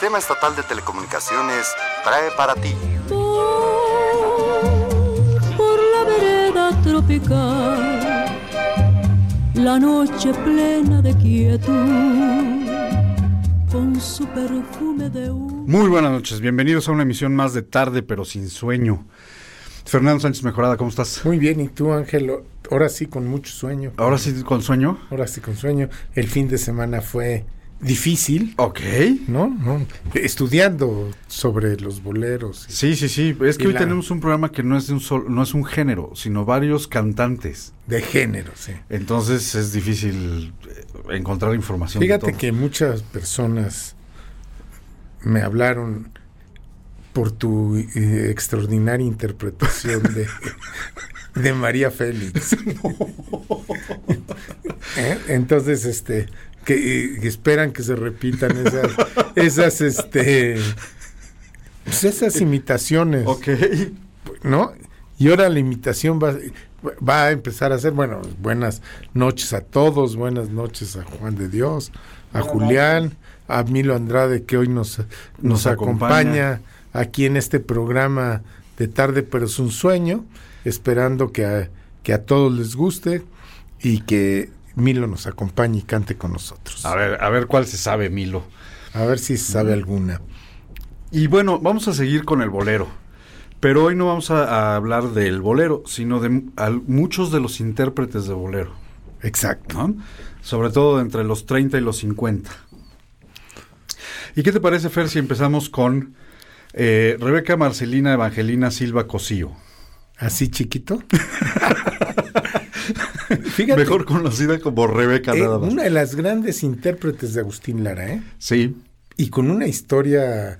Sistema Estatal de Telecomunicaciones trae para ti. Por la vereda tropical, la noche plena de quietud, con su perfume de Muy buenas noches, bienvenidos a una emisión más de tarde pero sin sueño. Fernando Sánchez Mejorada, ¿cómo estás? Muy bien, ¿y tú, Ángel? Ahora sí con mucho sueño. ¿Ahora sí con sueño? Ahora sí con sueño. El fin de semana fue difícil. Ok. ¿No? ¿No? Estudiando sobre los boleros. Sí, sí, sí. Es que hoy tenemos un programa que no es de un solo, no es un género, sino varios cantantes. De género, sí. Entonces es difícil eh, encontrar información. Fíjate que muchas personas me hablaron por tu eh, extraordinaria interpretación de, de María Félix. ¿Eh? Entonces, este, que, esperan que se repitan esas, esas, este, pues esas imitaciones. Ok. ¿No? Y ahora la imitación va, va a empezar a ser, bueno, buenas noches a todos, buenas noches a Juan de Dios, a Julián, a Milo Andrade que hoy nos, nos, acompaña aquí en este programa de tarde, pero es un sueño, esperando que a, que a todos les guste y que Milo nos acompañe y cante con nosotros. A ver, a ver cuál se sabe, Milo. A ver si se sabe alguna. Y bueno, vamos a seguir con el bolero. Pero hoy no vamos a, hablar del bolero, sino de muchos de los intérpretes de bolero. Exacto. Sobre todo entre los 30 y los 50. ¿Y qué te parece, Fer, si empezamos con eh, Rebeca Marcelina Evangelina Silva Cosío. ¿Así chiquito? Mejor conocida como Rebeca eh, nada más. Una de las grandes intérpretes de Agustín Lara, ¿eh? Sí. Y con una historia...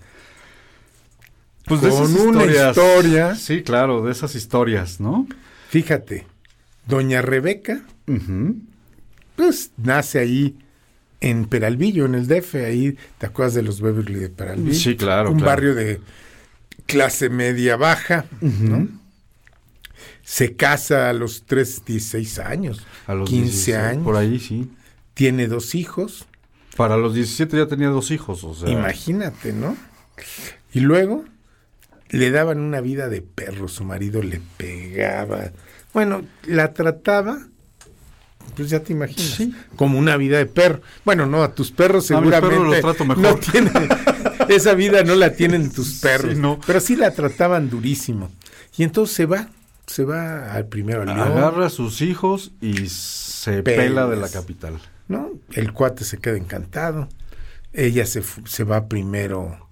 Pues de con una historia... Sí, claro, de esas historias, ¿no? Fíjate, doña Rebeca, pues nace ahí en Peralvillo, en el DF, ahí te acuerdas de los Beverly de Peralvillo. Sí, claro. Un barrio de clase media baja, ¿no? Se casa a los 3, 16 años. A los 15 años. Por ahí, sí. Tiene dos hijos. Para los 17 ya tenía dos hijos, o sea. Imagínate, ¿no? Y luego le daban una vida de perro, su marido le pegaba. Bueno, la trataba pues ya te imaginas. Como una vida de perro. Bueno, no, a tus perros seguramente. A los trato mejor. esa vida no la tienen tus perros. no. Pero sí la trataban durísimo. Y entonces se va, se va al primero al Agarra a sus hijos y se pela de la capital. ¿No? El cuate se queda encantado. Ella se, se va primero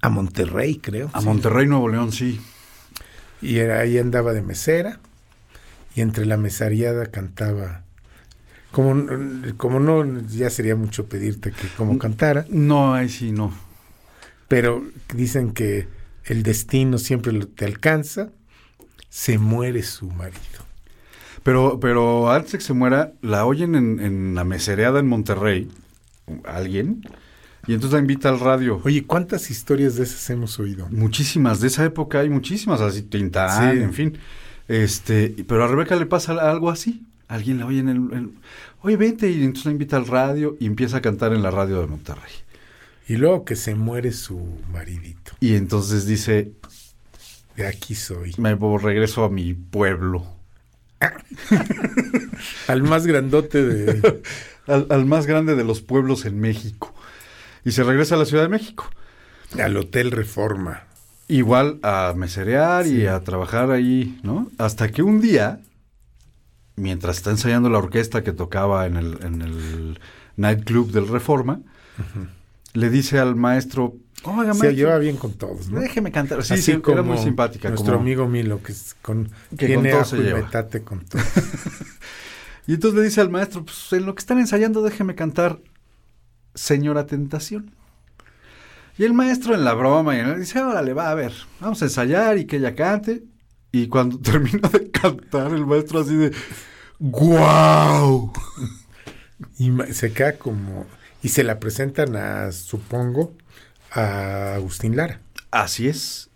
a Monterrey, creo. A Monterrey, Nuevo León, sí. Y era, ahí andaba de mesera y entre la mesariada cantaba. Como, como no, ya sería mucho pedirte que como cantara. No, ahí sí, no. Pero dicen que el destino siempre te alcanza, se muere su marido. Pero, pero antes de que se muera, la oyen en, en la mesereada en Monterrey, alguien, y entonces la invita al radio. Oye, ¿cuántas historias de esas hemos oído? Muchísimas, de esa época hay muchísimas, así Tintán, en fin. Este, pero a Rebeca le pasa algo así. Alguien la oye en el, Oye, vente, y entonces la invita al radio y empieza a cantar en la radio de Monterrey. Y luego que se muere su maridito. Y entonces dice... De aquí soy. Me regreso a mi pueblo. al más grandote de... al, al más grande de los pueblos en México. Y se regresa a la Ciudad de México. Al Hotel Reforma. Igual a meserear y a trabajar ahí, ¿no? Hasta que un día, mientras está ensayando la orquesta que tocaba en el, en el nightclub del Reforma, le dice al maestro, Oiga, se lleva bien con todos, ¿no? Déjeme cantar. Sí, sí, era muy simpática. Nuestro amigo Milo, que, es con, que tiene con todo se lleva. con todo. y entonces le dice al maestro, pues en lo que están ensayando, déjeme cantar Señora Tentación. Y el maestro en la broma y dice, órale, va a ver, vamos a ensayar y que ella cante. Y cuando termina de cantar, el maestro así de, ¡guau! Y se queda como... Y se la presentan a, supongo, a Agustín Lara. Así es.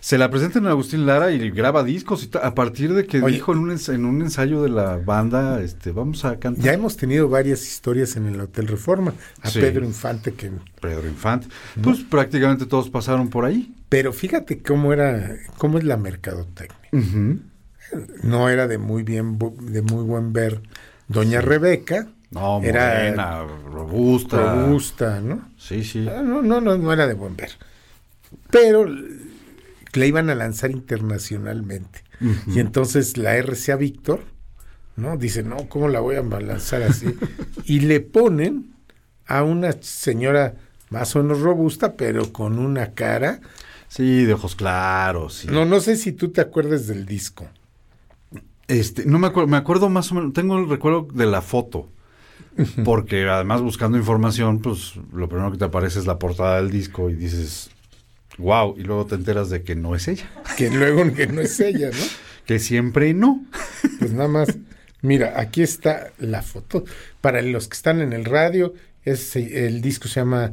Se la presentan a Agustín Lara y graba discos y a partir de que Oye. dijo en un, ens- en un ensayo de la banda, este, vamos a cantar. Ya hemos tenido varias historias en el Hotel Reforma. A Sí. Pedro Infante que... Pedro Infante. Pues prácticamente todos pasaron por ahí. Pero fíjate cómo era, cómo es la mercadotecnia. No era de muy bien, de muy buen ver Doña Rebeca. No, Era morena, robusta. robusta, ¿no? Sí, sí. Ah, No, no, no, no era de buen ver. Pero le iban a lanzar internacionalmente. Y entonces la RCA Víctor, ¿no? Dice, no, ¿cómo la voy a lanzar así? y le ponen a una señora más o menos robusta, pero con una cara. Sí, de ojos claros. sí. No, no sé si tú te acuerdas del disco. Este, no me acuerdo, me acuerdo más o menos, tengo el recuerdo de la foto. Porque además buscando información, pues lo primero que te aparece es la portada del disco y dices, wow, y luego te enteras de que no es ella. Que luego que no es ella, ¿no? Que siempre no. Pues nada más, mira, aquí está la foto. Para los que están en el radio, es, el disco se llama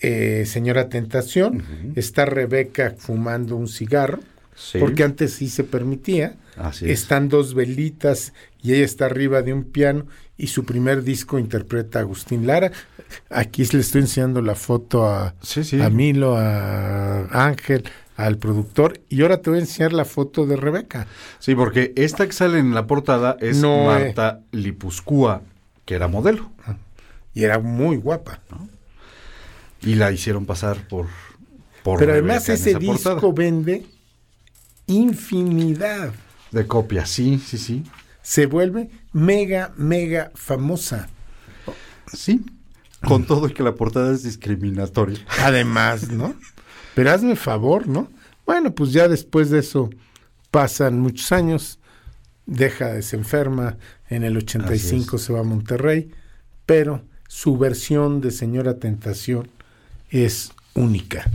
eh, Señora Tentación. Está Rebeca fumando un cigarro, Sí. porque antes sí se permitía. Así es. Están dos velitas y ella está arriba de un piano y su primer disco interpreta a Agustín Lara. Aquí le estoy enseñando la foto a, Sí, sí. a Milo, a Ángel, al productor y ahora te voy a enseñar la foto de Rebeca. Sí, porque esta que sale en la portada es No, Marta Lipuscua, que era modelo. Y era muy guapa. Y la hicieron pasar por. por Pero Rebeca además ese portada. disco vende infinidad. De copias, sí, sí, sí. Se vuelve mega, mega famosa. Sí. Con todo y que la portada es discriminatoria. Además, ¿no? Pero hazme favor, ¿no? Bueno, pues ya después de eso pasan muchos años, deja, se enferma, en el 85 Así se va a Monterrey, pero su versión de Señora Tentación es única.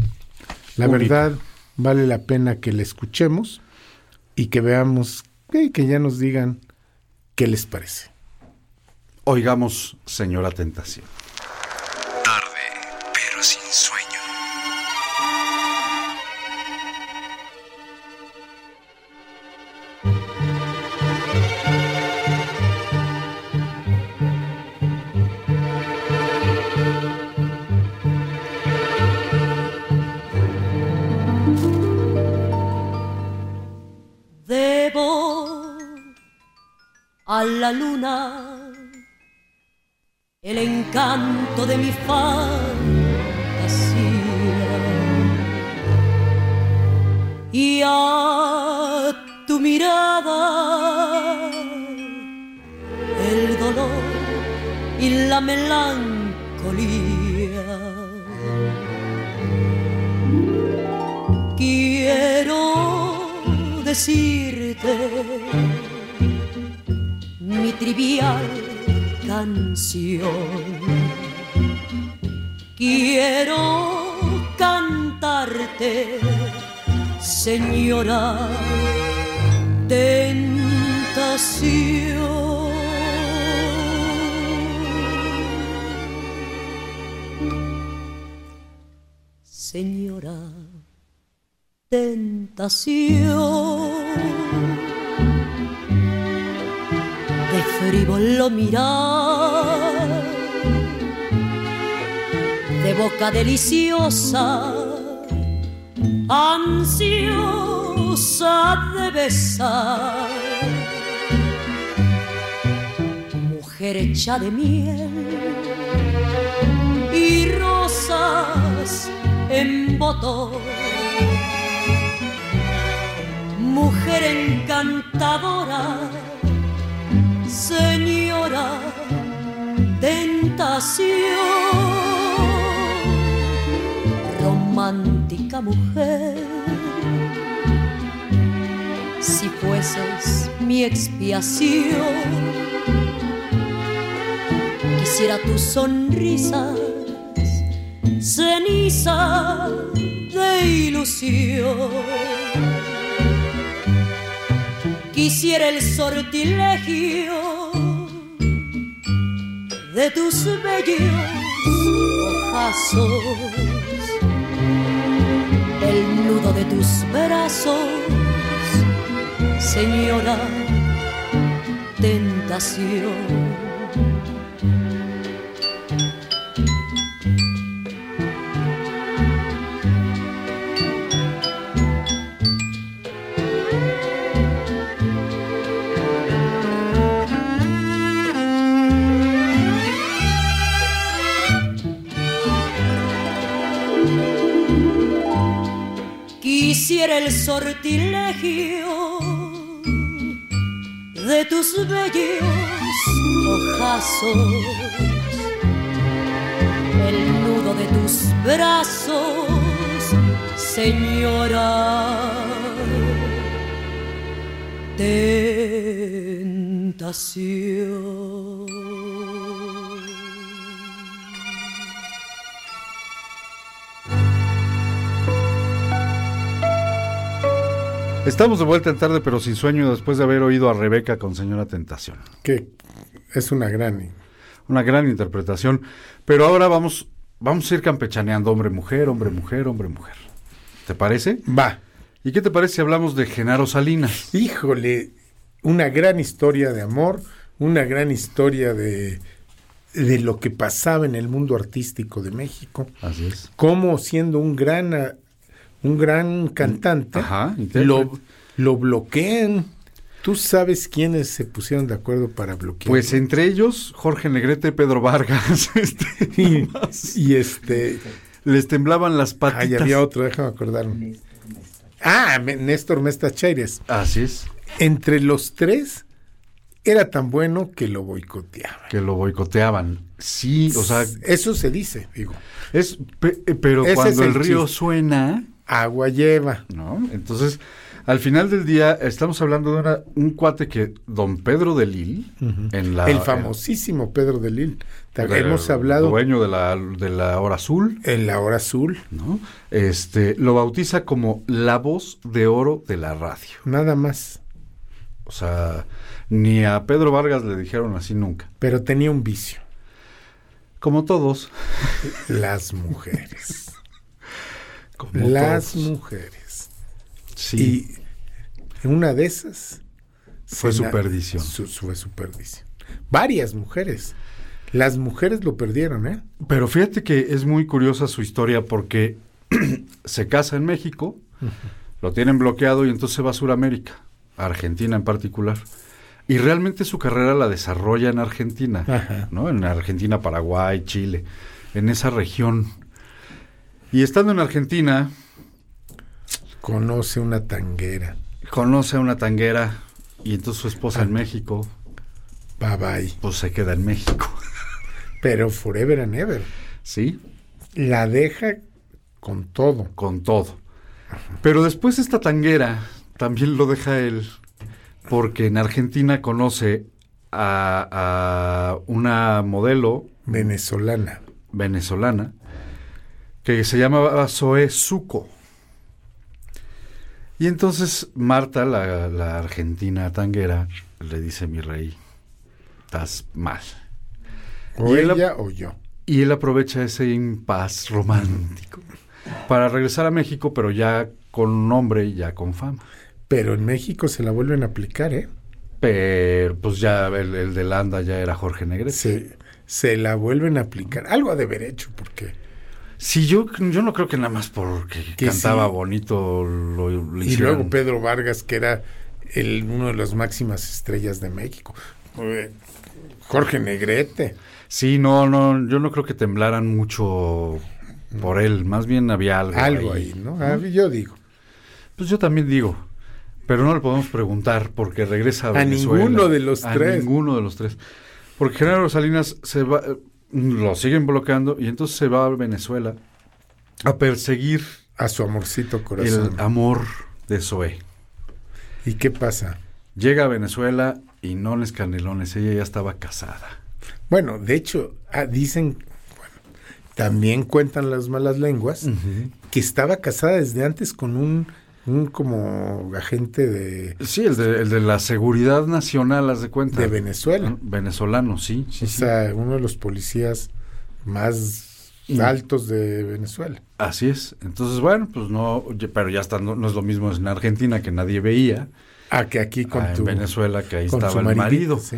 La Única. verdad, vale la pena que la escuchemos y que veamos, eh, que ya nos digan qué les parece. Oigamos, señora Tentación. Tarde, pero sin sueño. Luna el encanto de mi fantasía y a tu mirada el dolor y la melancolía. Quiero decirte mi trivial canción. Quiero cantarte, señora, tentación. Señora, tentación frívolo mirar, de boca deliciosa, ansiosa de besar, mujer hecha de miel y rosas en botón. Mujer encantadora, señora, tentación, romántica mujer. Si fueses mi expiación, quisiera tus sonrisas, ceniza de ilusión quisiera el sortilegio de tus bellos ojazos, el nudo de tus brazos, señora tentación. El sortilegio de tus bellos ojazos, el nudo de tus brazos, señora. Tentación. Estamos de vuelta en tarde, pero sin sueño, después de haber oído a Rebeca con Señora Tentación. Que es una gran. Una gran interpretación. Pero ahora vamos, vamos a ir campechaneando hombre, mujer, hombre, mujer, hombre, mujer. ¿Te parece? Va. ¿Y qué te parece si hablamos de Genaro Salinas? Híjole, una gran historia de amor, una gran historia de, de lo que pasaba en el mundo artístico de México. Así es. Cómo siendo un gran, un gran cantante, Ajá, lo, lo bloquean. ¿Tú sabes quiénes se pusieron de acuerdo para bloquear? Pues entre ellos, Jorge Negrete, Pedro Vargas, este, y, y este... les temblaban las Ay, patitas. había otro, déjame acordarme. Ah, Néstor Mesta Chaires. Así es, Entre los tres, era tan bueno que lo boicoteaban. que lo boicoteaban. Sí, o sea, Eso se dice, digo. es, eh, pero Ese cuando es el el río chiste. suena, Agua lleva. ¿no? Entonces, al final del día, estamos hablando de una- un cuate que, don Pedro de Lil, en la... el famosísimo Pedro de Lil. Hemos hablado Dueño de la, de la Hora Azul, en la hora azul, ¿no? Este, lo bautiza como la voz de oro de la radio. nada más. O sea, ni a Pedro Vargas le dijeron así nunca. Pero tenía un vicio. Como todos. Las mujeres. Como las todos. mujeres. Sí. Y una de esas Fue su perdición. su- fue su perdición. Varias mujeres. Las mujeres lo perdieron, ¿eh? Pero fíjate que es muy curiosa su historia porque se casa en México, lo tienen bloqueado y entonces se va a Sudamérica, a Argentina en particular. Y realmente su carrera la desarrolla en Argentina, Ajá. ¿no? En Argentina, Paraguay, Chile, en esa región. Y estando en Argentina, Conoce una tanguera. conoce a una tanguera y entonces su esposa en México, Bye bye. pues se queda en México, Pero forever and ever. ¿sí? La deja con todo. con todo. Pero después esta tanguera también lo deja él porque en Argentina conoce a, a una modelo Venezolana. venezolana que se llamaba Zoe Zuco. Y entonces Marta, la, la argentina tanguera, le dice, mi rey, estás mal. O Y él- ella o yo. Y él aprovecha ese impas romántico para regresar a México, pero ya con nombre y ya con fama. Pero en México se la vuelven a aplicar, ¿eh? Pero pues ya el, el de Landa ya era Jorge Negrete. Se, se la vuelven a aplicar. Algo ha de haber hecho, porque. Sí, yo, yo no creo que nada más porque Que cantaba sí. bonito lo, lo Y luego Pedro Vargas, que era el, uno de las máximas estrellas de México. Eh, Jorge Negrete. Sí, no, no, yo no creo que temblaran mucho por él. Más bien había algo, Algo ahí, ¿no? Ah, yo digo. Pues yo también digo. Pero no le podemos preguntar porque regresa a, A Venezuela. ninguno de los A tres. ninguno de los tres. Porque Genaro Salinas se va, lo siguen bloqueando y entonces se va a Venezuela a perseguir A su amorcito corazón. el amor de Zoe. ¿Y qué pasa? Llega a Venezuela y no les canelones, ella ya estaba casada. Bueno, de hecho, ah, dicen, bueno, también cuentan las malas lenguas, que estaba casada desde antes con un, un como agente de, Sí, el de, el de la seguridad nacional, haz de cuenta. de Venezuela. Venezolano, sí, sí, o sí. sea, uno de los policías más altos de Venezuela. Así es. Entonces, bueno, pues no, pero ya está, no, no es lo mismo en Argentina que nadie veía, Ah, que aquí con a tu... en Venezuela que ahí estaba el marido. sí.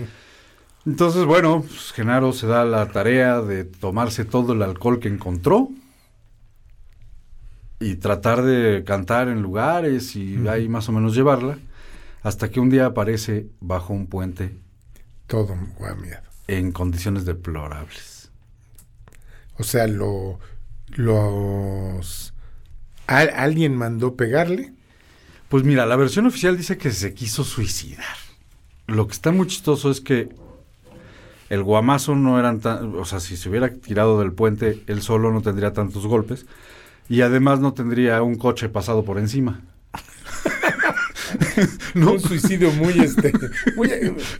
Entonces, bueno, pues Genaro se da la tarea de tomarse todo el alcohol que encontró y tratar de cantar en lugares y ahí más o menos llevarla, hasta que un día aparece bajo un puente Todo guamiado. en condiciones deplorables. O sea, lo, los... ¿al- ¿Alguien mandó pegarle? Pues mira, la versión oficial dice que se quiso suicidar. Lo que está muy chistoso es que el guamazo no eran tan, o sea, si se hubiera tirado del puente, él solo no tendría tantos golpes y además no tendría un coche pasado por encima. No. Un suicidio muy, este, muy,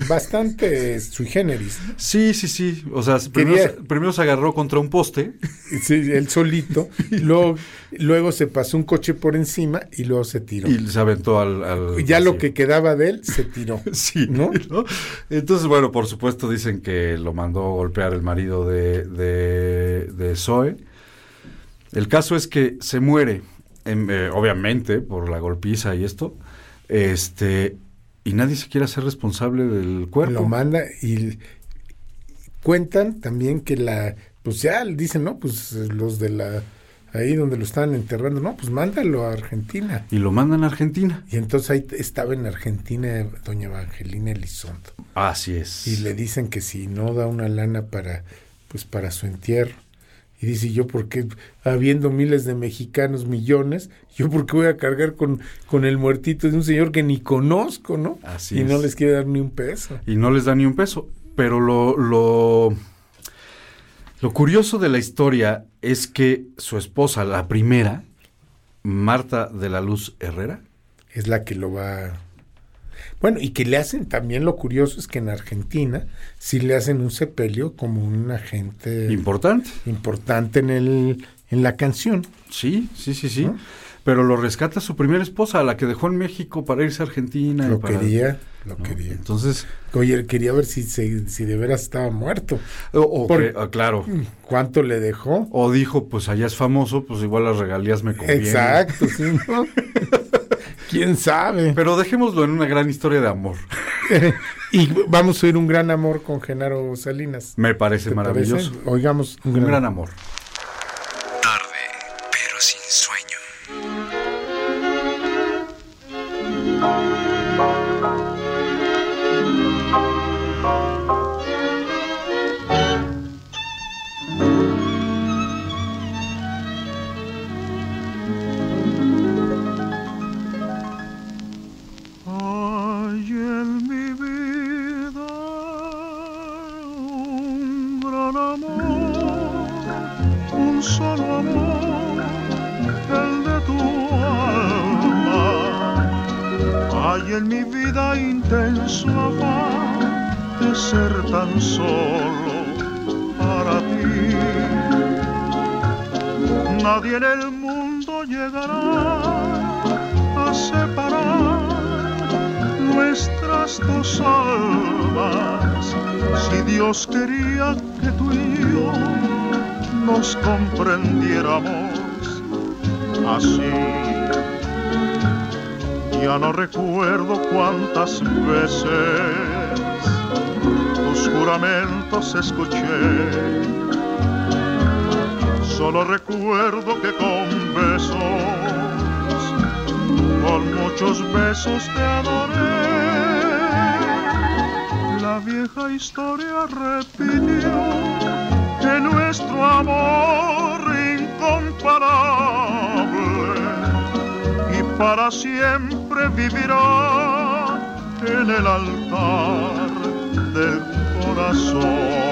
bastante sui generis. Sí, sí, sí. O sea, primero, Quería- se- primero se agarró contra un poste. Sí, él solito. luego, luego se pasó un coche por encima y luego se tiró. Y se aventó al... al ya lo que quedaba de él se tiró. Sí, ¿no? ¿no? Entonces, bueno, por supuesto dicen que lo mandó golpear el marido de, de, de Zoe. El caso es que se muere, em, eh, obviamente, por la golpiza y esto, este, y nadie se quiere hacer responsable del cuerpo. Lo manda y cuentan también que la, pues ya dicen, no, pues los de la, ahí donde lo estaban enterrando, no, pues mándalo a Argentina. Y lo mandan a Argentina. Y entonces ahí estaba en Argentina doña Evangelina Elizondo. Así es. Y le dicen que si no da una lana para, pues para su entierro. Y dice, yo por qué, habiendo miles de mexicanos, millones, yo por qué voy a cargar con, con el muertito de un señor que ni conozco, ¿no? Así y no es. les quiere dar ni un peso. y no les da ni un peso. Pero lo, lo, lo curioso de la historia es que su esposa, la primera, Marta de la Luz Herrera, Es la que lo va... Bueno, y que le hacen también lo curioso es que en Argentina sí le hacen un sepelio como un agente importante. importante en el en la canción. Sí, sí, sí, sí. ¿No? Pero lo rescata su primera esposa, la que dejó en México para irse a Argentina. y Lo para- quería, lo ¿no? quería. Entonces, Oye, quería ver si, se- si de veras estaba muerto. o, o Por- que- ah, claro. ¿Cuánto le dejó? O dijo, pues allá es famoso, pues igual las regalías me convienen. Exacto, sí, ¿no? ¿Quién sabe? Pero dejémoslo en una gran historia de amor. y vamos a oír un gran amor con Genaro Salinas. Me parece ¿Te maravilloso. parece? Oigamos un Un gran, gran amor. Recuerdo cuántas veces tus juramentos escuché. Solo recuerdo que con besos con muchos besos te adoré. La vieja historia repitió que nuestro amor incomparable y para siempre vivirá en el altar del corazón.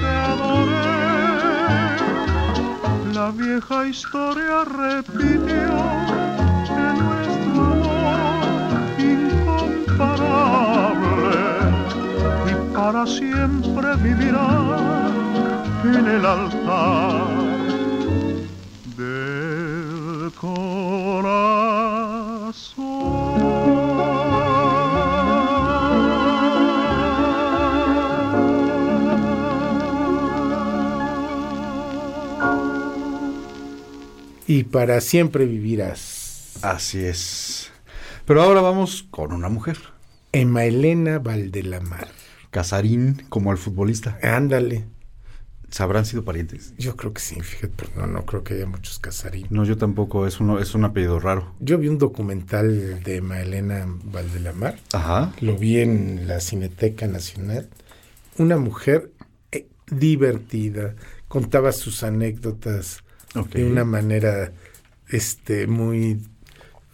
Te adoré. La vieja historia repitió de nuestro amor incomparable y para siempre vivirá en el altar para siempre vivirás. Así es. Pero ahora vamos con una mujer. Emma Elena Valdelamar. Casarín, como el futbolista. Ándale. ¿Sabrán sido parientes? Yo creo que sí, fíjate, pero no, no creo que haya muchos casarín. No, yo tampoco. Es, uno, es un apellido raro. Yo vi un documental de Emma Elena Valdelamar. Ajá. Lo vi en la Cineteca Nacional. Una mujer eh, divertida, contaba sus anécdotas De una manera este muy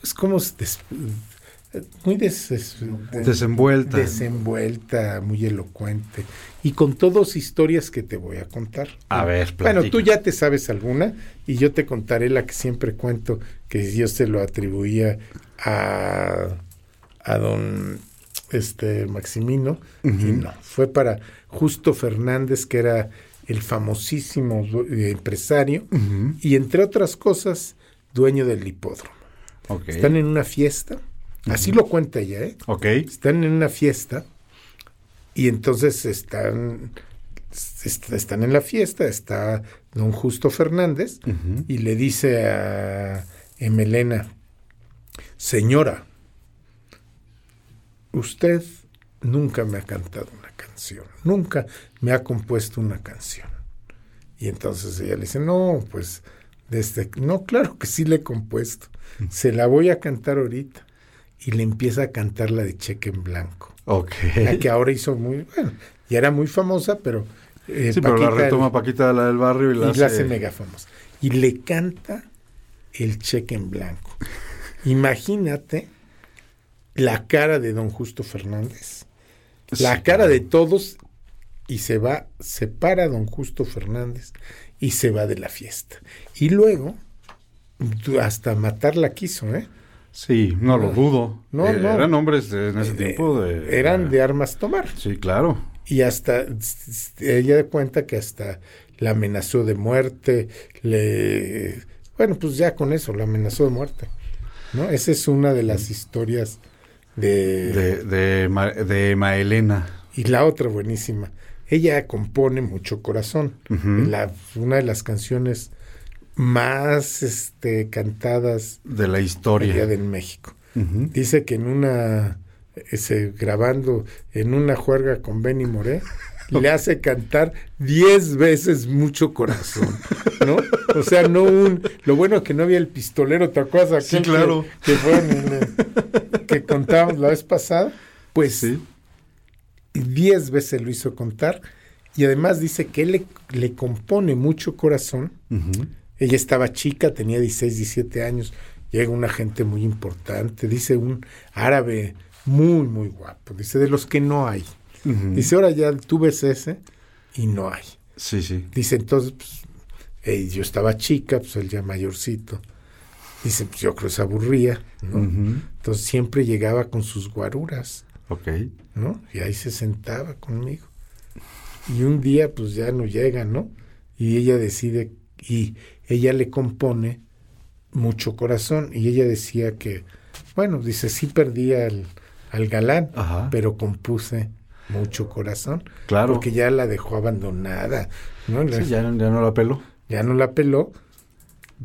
es como des- muy des- des- Desenvuelta. desenvuelta, muy elocuente y con todas historias que te voy a contar. A ver, Bueno, tú platica. ya te sabes alguna y yo te contaré la que siempre cuento que yo se lo atribuía a a don este Maximino y no, fue para Justo Fernández que era el famosísimo eh, empresario y entre otras cosas dueño del hipódromo. Están en una fiesta, así lo cuenta ella, ¿eh? Ok. Están en una fiesta y entonces están, est- están en la fiesta, está don Justo Fernández y le dice a Emelena, señora, usted nunca me ha cantado canción, nunca me ha compuesto una canción. Y entonces ella le dice, no, pues, desde, no, claro que sí le he compuesto, se la voy a cantar ahorita. Y le empieza a cantar la de Cheque en Blanco, Ok. la que ahora hizo muy, bueno, ya era muy famosa, pero... eh, Sí, pero la retoma Paquita, la del barrio, y la, y la hace mega famosa. Y le canta el cheque en blanco. Imagínate la cara de don Justo Fernández, la Sí, cara de todos, y se va, se para don Justo Fernández y se va de la fiesta. Y luego, hasta matarla quiso, ¿eh? Sí, no lo dudo. No, Eh, no. Eran hombres de- en ese Eh, tiempo de... Eran de armas tomar. Sí, claro. Y hasta ella cuenta que hasta la amenazó de muerte, le bueno, pues ya con eso la amenazó de muerte. ¿No? Esa es una de las historias de, De, de, Ma- de Maelena. y la otra buenísima. Ella compone mucho corazón. La- una de las canciones más este cantadas De la historia. en México. Dice que en una, ese, grabando en una juerga con Benny Moré, le hace cantar diez veces mucho corazón, ¿no? O sea, no un, lo bueno que no había el pistolero, ¿te acuerdas? Sí, claro. Que, que fue en el- que contábamos la vez pasada, pues Sí. diez veces lo hizo contar y además dice que él le, le compone mucho corazón ella estaba chica, tenía 16, 17 años. Llega una gente muy importante, dice un árabe muy, muy guapo. Dice, de los que no hay. Dice, ahora ya tú ves ese y no hay. Sí, sí. Dice, entonces, pues, yo estaba chica, pues él ya mayorcito. Dice, pues yo creo que se aburría, ¿no? Entonces siempre llegaba con sus guaruras, Ok. ¿no? Y ahí se sentaba conmigo. Y un día, pues ya no llega, ¿no? Y ella decide, y ella le compone mucho corazón. Y ella decía que, bueno, dice, sí perdí al, al galán, Ajá. pero compuse mucho corazón. Claro. Porque ya la dejó abandonada, ¿no? Sí, ya, ya no la pelo. ya no la peló,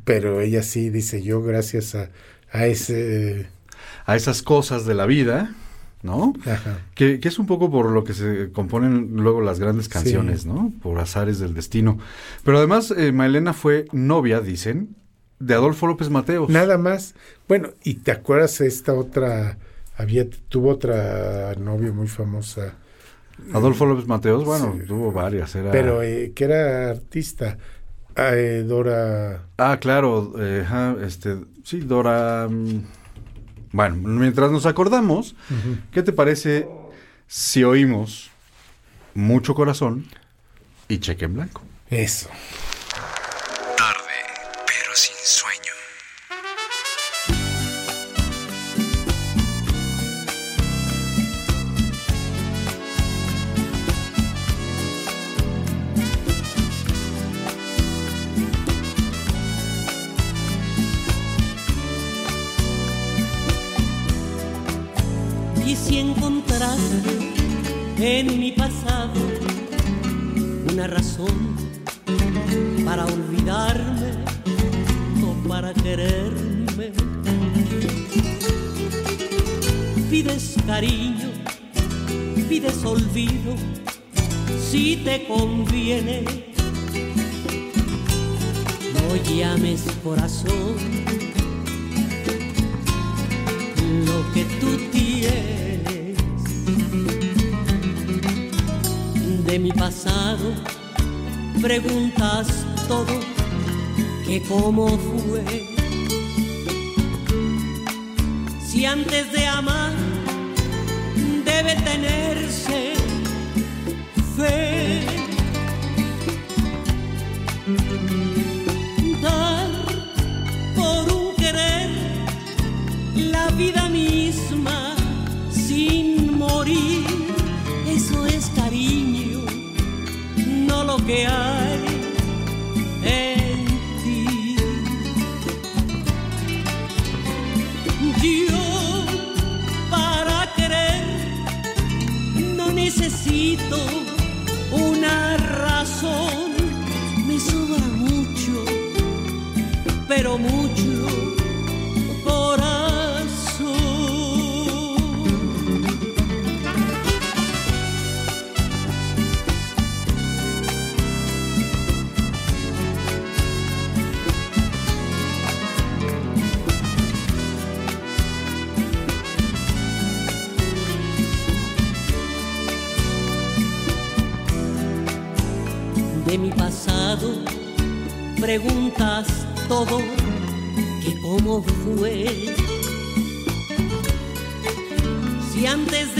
pero ella sí dice, yo gracias a, a ese... A esas cosas de la vida, ¿no? Ajá. Que, que es un poco por lo que se componen luego las grandes canciones, Sí. ¿no? Por azares del destino. Pero además, eh, Maelena fue novia, dicen, de Adolfo López Mateos. Nada más. Bueno, y te acuerdas esta otra, había, tuvo otra novia muy famosa, Adolfo López Mateos, bueno, Sí. tuvo varias. Era... Pero eh, que era artista. Ah, eh, Dora. Ah, claro, eh, este, sí, Dora. mm, Bueno, mientras nos acordamos, ¿qué te parece si oímos mucho corazón y cheque en blanco? Eso. Tarde, pero sin sueño. En mi pasado una razón para olvidarme o para quererme, pides cariño, pides olvido, si te conviene. No llames corazón lo que tú tienes de mi pasado. Preguntas todo que cómo fue. Si antes de amar debe tenerse fe. Que hay en ti. Yo para querer no necesito una razón, me sobra mucho, pero mucho que cómo fue. Si antes de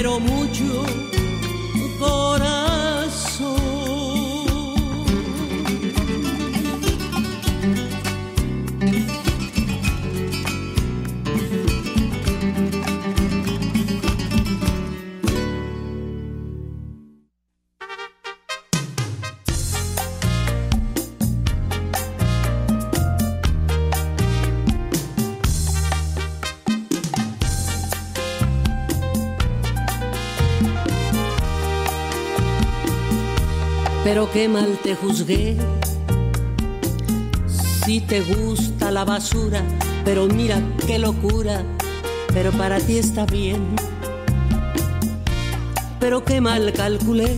pero mucho Pero qué mal te juzgué. Si te gusta la basura, pero mira qué locura, pero para ti está bien. Pero qué mal calculé.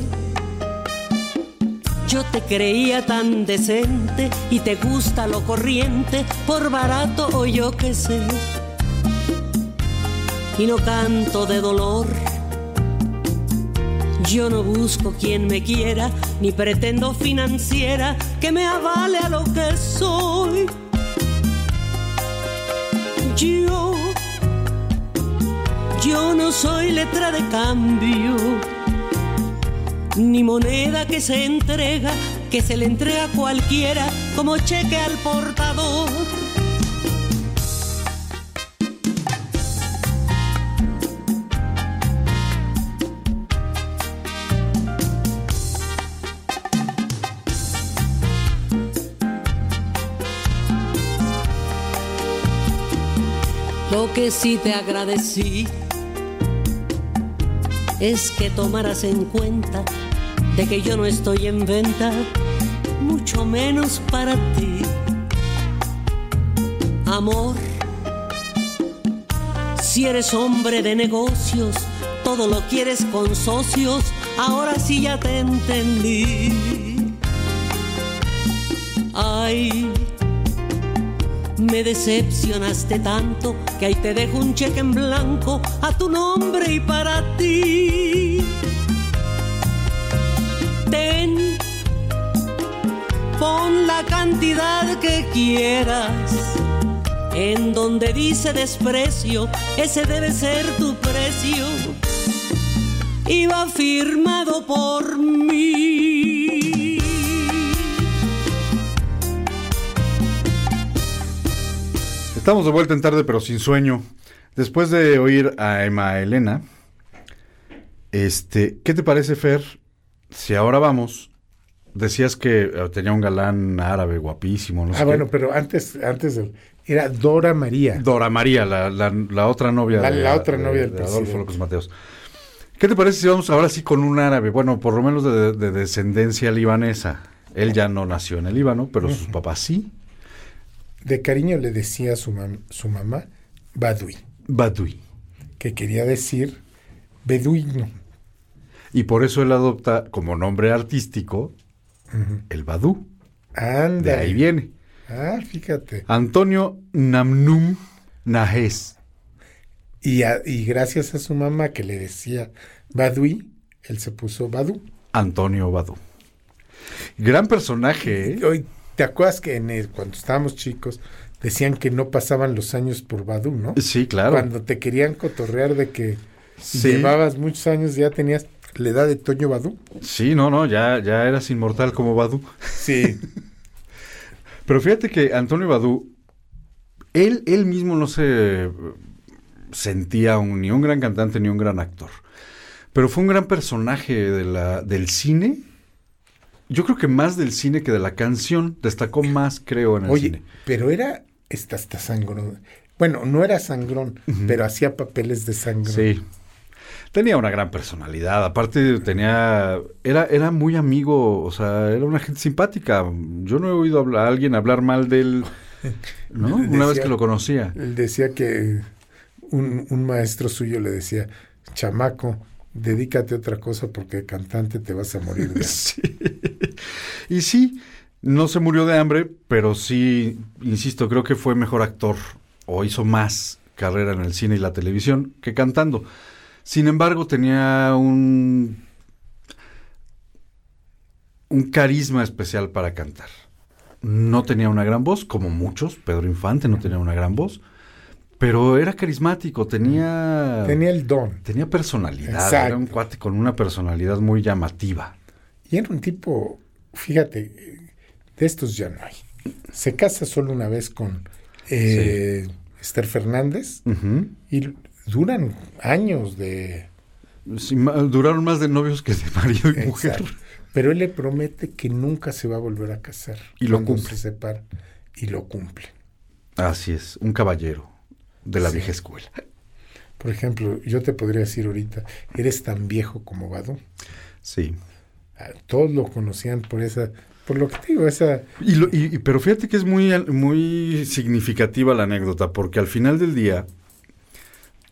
Yo te creía tan decente y te gusta lo corriente, por barato o yo qué sé. Y no canto de dolor. Yo no busco quien me quiera, ni pretendo financiera que me avale a lo que soy. Yo, yo no soy letra de cambio, ni moneda que se entrega, que se le entrega a cualquiera como cheque al portador. Lo que sí te agradecí es que tomaras en cuenta de que yo no estoy en venta, mucho menos para ti. Amor, si eres hombre de negocios, todo lo quieres con socios, ahora sí ya te entendí. Ay, me decepcionaste tanto que ahí te dejo un cheque en blanco a tu nombre y para ti. Ten, pon la cantidad que quieras. En donde dice desprecio, ese debe ser tu precio. Va firmado por mí. Estamos de vuelta en tarde, pero sin sueño. Después de oír a Emma Elena, este, ¿qué te parece, Fer? Si ahora vamos, decías que eh, tenía un galán árabe guapísimo, no sé Ah, qué. bueno, pero antes, antes de- era Dora María. Dora María, la, la- la otra novia La- de, la otra de- novia del de Adolfo. López Mateos. ¿Qué te parece si vamos ahora sí con un árabe? Bueno, por lo menos de, de descendencia libanesa. Él ya no nació en el Líbano, pero sus papás sí. De cariño le decía a su, mam- su mamá Badui, Badui. que quería decir beduino. Y por eso él adopta como nombre artístico el Badú. Anda. De ahí viene. Ah, fíjate. Antonio Namnum Najes. Y, a- y gracias a su mamá que le decía Badui, él se puso Badu. Antonio Badú. Gran personaje, ¿eh? ¿Te acuerdas que en el- cuando estábamos chicos decían que no pasaban los años por Badu, no? Sí, claro. Cuando te querían cotorrear de que Sí. llevabas muchos años, ya tenías la edad de Toño Badu. Sí, no, no, ya, ya eras inmortal como Badú. Sí. Pero fíjate que Antonio Badú, él, él mismo no se sentía un- ni un gran cantante ni un gran actor. Pero fue un gran personaje de la, del cine. Yo creo que más del cine que de la canción. Destacó más, creo, en el Oye, cine. pero era esta, esta sangrón. Bueno, no era sangrón, pero hacía papeles de sangrón. Sí. Tenía una gran personalidad. Aparte, tenía. Era, era muy amigo. O sea, era una gente simpática. Yo no he oído hablar- a alguien hablar mal de él. ¿No? Una vez que lo conocía. Él decía que un, un maestro suyo le decía, chamaco, dedícate a otra cosa porque cantante te vas a morir de hambre". Sí. Y sí, no se murió de hambre, pero sí, insisto, creo que fue mejor actor o hizo más carrera en el cine y la televisión que cantando. Sin embargo, tenía un un carisma especial para cantar. No tenía una gran voz, como muchos. Pedro Infante no tenía una gran voz, pero era carismático, tenía Tenía el don. tenía personalidad. Exacto. Era un cuate con una personalidad muy llamativa. Y era un tipo, fíjate, de estos ya no hay. Se casa solo una vez con eh, Esther Fernández y duran años de... Sí, duraron más de novios que de marido y mujer. Exacto. Pero él le promete que nunca se va a volver a casar. Y lo cumple. Se. Y lo cumple. Así es, un caballero de la Sí. vieja escuela. Por ejemplo, yo te podría decir ahorita, eres tan viejo como Badu. Sí. Todos lo conocían por esa, por lo que te digo, esa... Y lo- y- pero fíjate que es muy, muy significativa la anécdota, porque al final del día,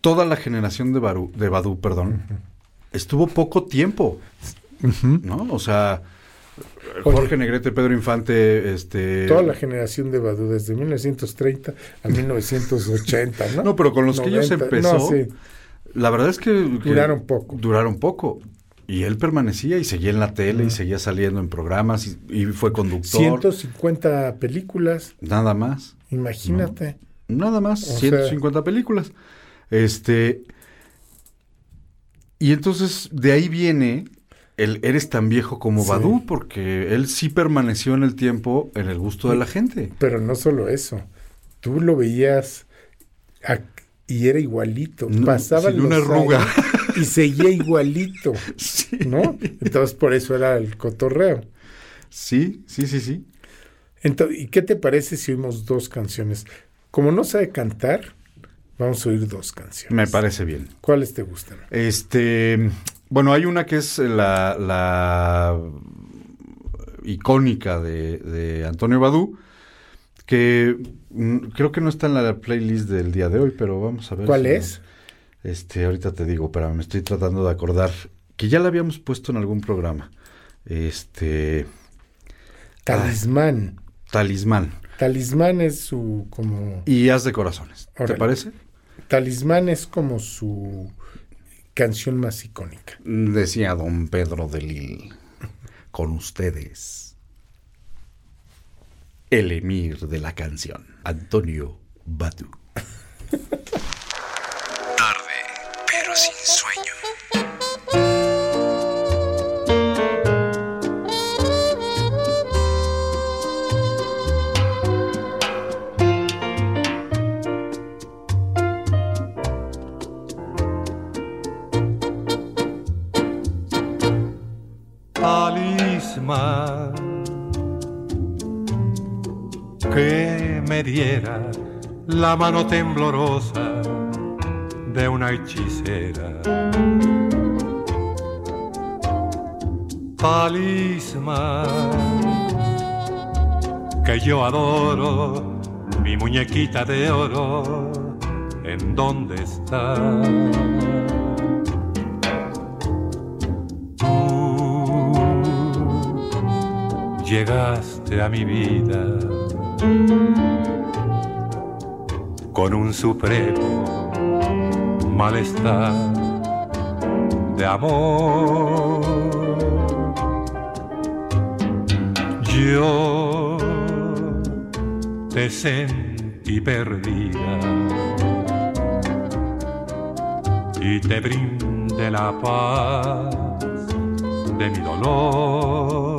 toda la generación de, Barú, de Badú, perdón, estuvo poco tiempo, ¿no? O sea, Jorge Oye. Negrete, Pedro Infante, este... Toda la generación de Badu, desde 1930 a 1980, ¿no? No, pero con los que ellos 90, empezó, no, sí. La verdad es que, que Duraron poco. Duraron poco. Y él permanecía y seguía en la tele y seguía saliendo en programas y, y fue conductor. 150 películas, Nada más. imagínate. Nada más. O 150 películas. Este. Y entonces de ahí viene el eres tan viejo como Sí. Badú, porque él sí permaneció en el tiempo en el gusto de la gente. Pero no solo eso, tú lo veías y era igualito, No, pasaba sin una arruga. y seguía igualito, Sí. ¿no? Entonces por eso era el cotorreo. Sí, sí, sí, sí. Entonces, ¿y qué te parece si oímos dos canciones? Como no sabe cantar, Vamos a oír dos canciones. Me parece bien. ¿Cuáles te gustan? Este, bueno, hay una que es la, la icónica de, de Antonio Badú, que mm, creo que no está en la playlist del día de hoy, pero vamos a ver. ¿Cuál si- es? Este, ahorita te digo, pero me estoy tratando de acordar que ya la habíamos puesto en algún programa. Este, Talismán. Talismán Talismán es su como y Haz de Corazones. ¿Te parece? Talismán es como su canción más icónica. Decía don Pedro de Lil, con ustedes, el emir de la canción, Antonio Badu. Sin sueño. que me diera la mano temblorosa de una hechicera. Talismán que yo adoro, mi muñequita de oro, ¿en dónde está? Tú llegaste a mi vida con un supremo malestar de amor. Yo te sentí perdida y te brindé la paz de mi dolor.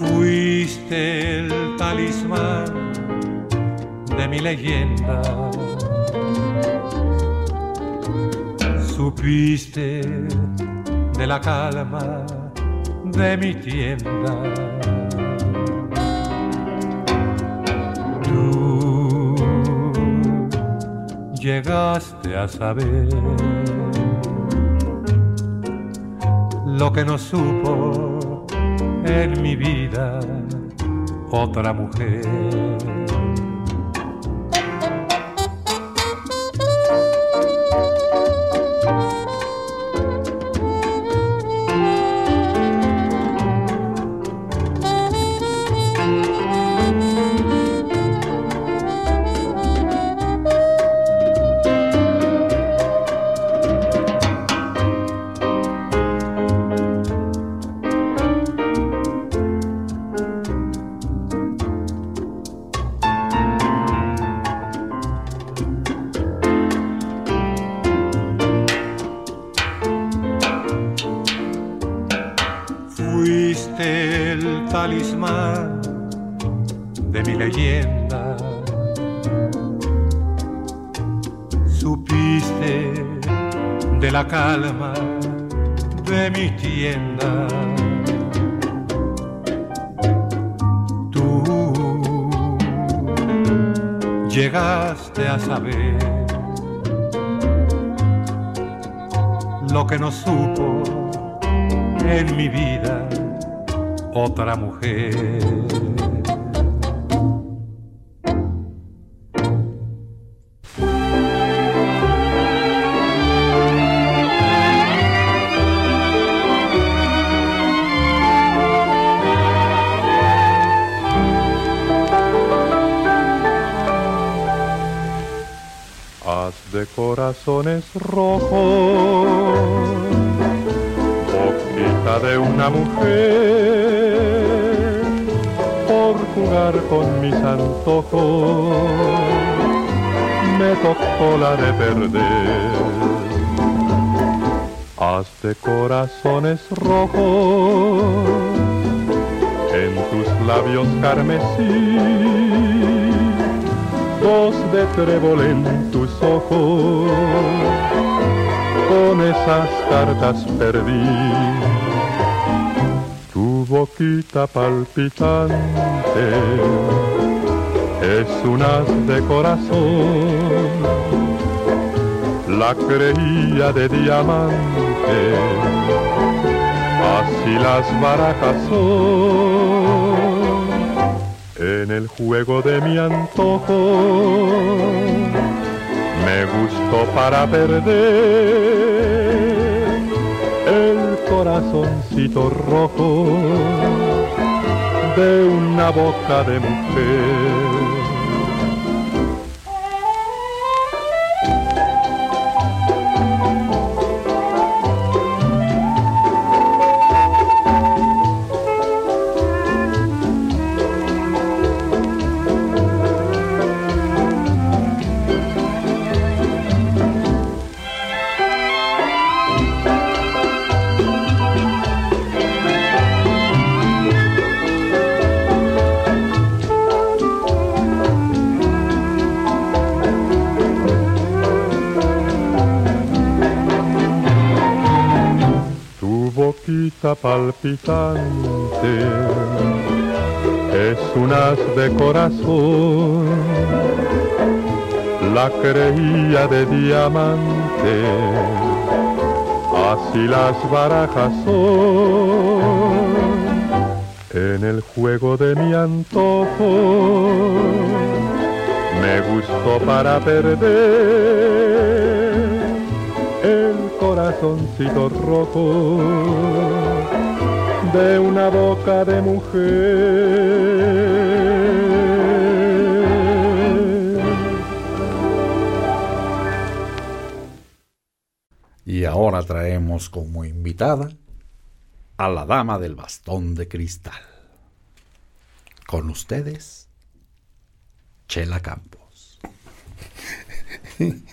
Fuiste el talismán mi leyenda. Supiste de la calma de mi tienda. Tú llegaste a saber lo que no supo en mi vida otra mujer. Haz de corazones rojos. Boquita de una mujer por jugar con mis antojos. Me tocó la de perder. Haz de corazones rojos. En tus labios carmesí dos de trébol en tus ojos con esas cartas perdí tu boquita palpitante es un as de corazón. La creía de diamante, así las barajas son. En el juego de mi antojo, me gustó para perder el corazoncito rojo de una boca de mujer. Palpitante es un as de corazón. La creía de diamante, así las barajas son. En el juego de mi antojo, me gustó para perder el corazoncito rojo de una boca de mujer. Y ahora traemos como invitada a la dama del bastón de cristal. Con ustedes, Chela Campos.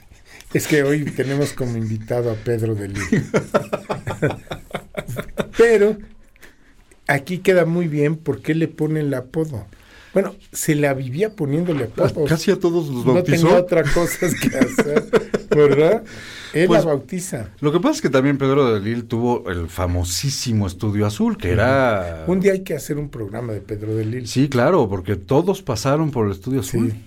Es que hoy tenemos como invitado a Pedro de Lille. Pero aquí queda muy bien porque le pone el apodo. Bueno, se la vivía poniéndole apodos. Casi a todos los no bautizó. tenía otra cosa que hacer, ¿verdad? Él Pues, la bautiza. Lo que pasa es que también Pedro de Lille tuvo el famosísimo Estudio Azul, que era... Un día hay que hacer un programa de Pedro de Lille. Sí, claro, porque todos pasaron por el Estudio Azul. Sí.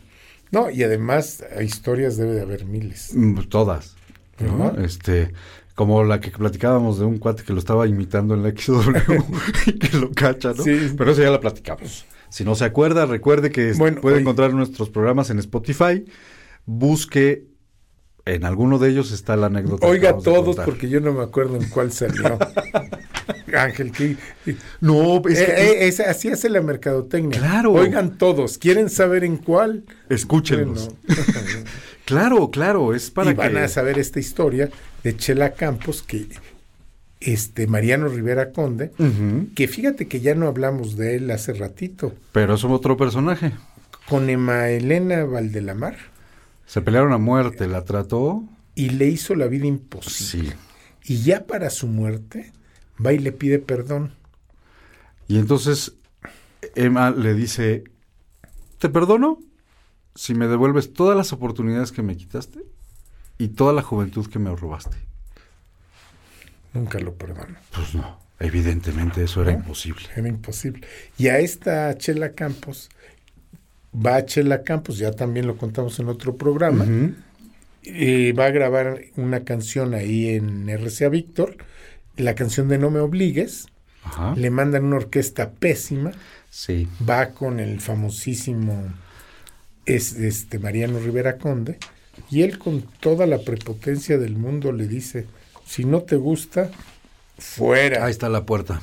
No, y además historias debe de haber miles. Mm, Todas. ¿no? Este, como la que platicábamos de un cuate que lo estaba imitando en la XW y que lo cacha, ¿no? Sí. Pero eso ya la platicamos. Si no se acuerda, recuerde que es- Bueno, puede oye. encontrar nuestros programas en Spotify. Busque, en alguno de ellos está la anécdota. Oiga todos porque yo no me acuerdo en cuál salió. Ángel, que No, es que- Eh, eh, esa- así hace la mercadotecnia. Claro. Oigan todos, ¿quieren saber en cuál? escúchenlos. Bueno. Claro, claro, es para y van que... a saber esta historia de Chela Campos que este Mariano Rivera Conde, que fíjate que ya no hablamos de él hace ratito, Pero es otro personaje. con Emma Elena Valdelamar Se pelearon a muerte, la trató. y le hizo la vida imposible. Sí. Y ya para su muerte va y le pide perdón. Y entonces Emma le dice, te perdono si me devuelves todas las oportunidades que me quitaste y toda la juventud que me robaste. Nunca lo perdono. Pues no, evidentemente eso era ¿No? imposible. Era imposible. Y a esta Chela Campos, va a Chela Campos, ya también lo contamos en otro programa, y va a grabar una canción ahí en RCA Víctor, la canción de No me obligues, Ajá. le mandan una orquesta pésima, Sí. va con el famosísimo es, este Mariano Rivera Conde, y él con toda la prepotencia del mundo le dice, si no te gusta, fuera. Ahí está la puerta.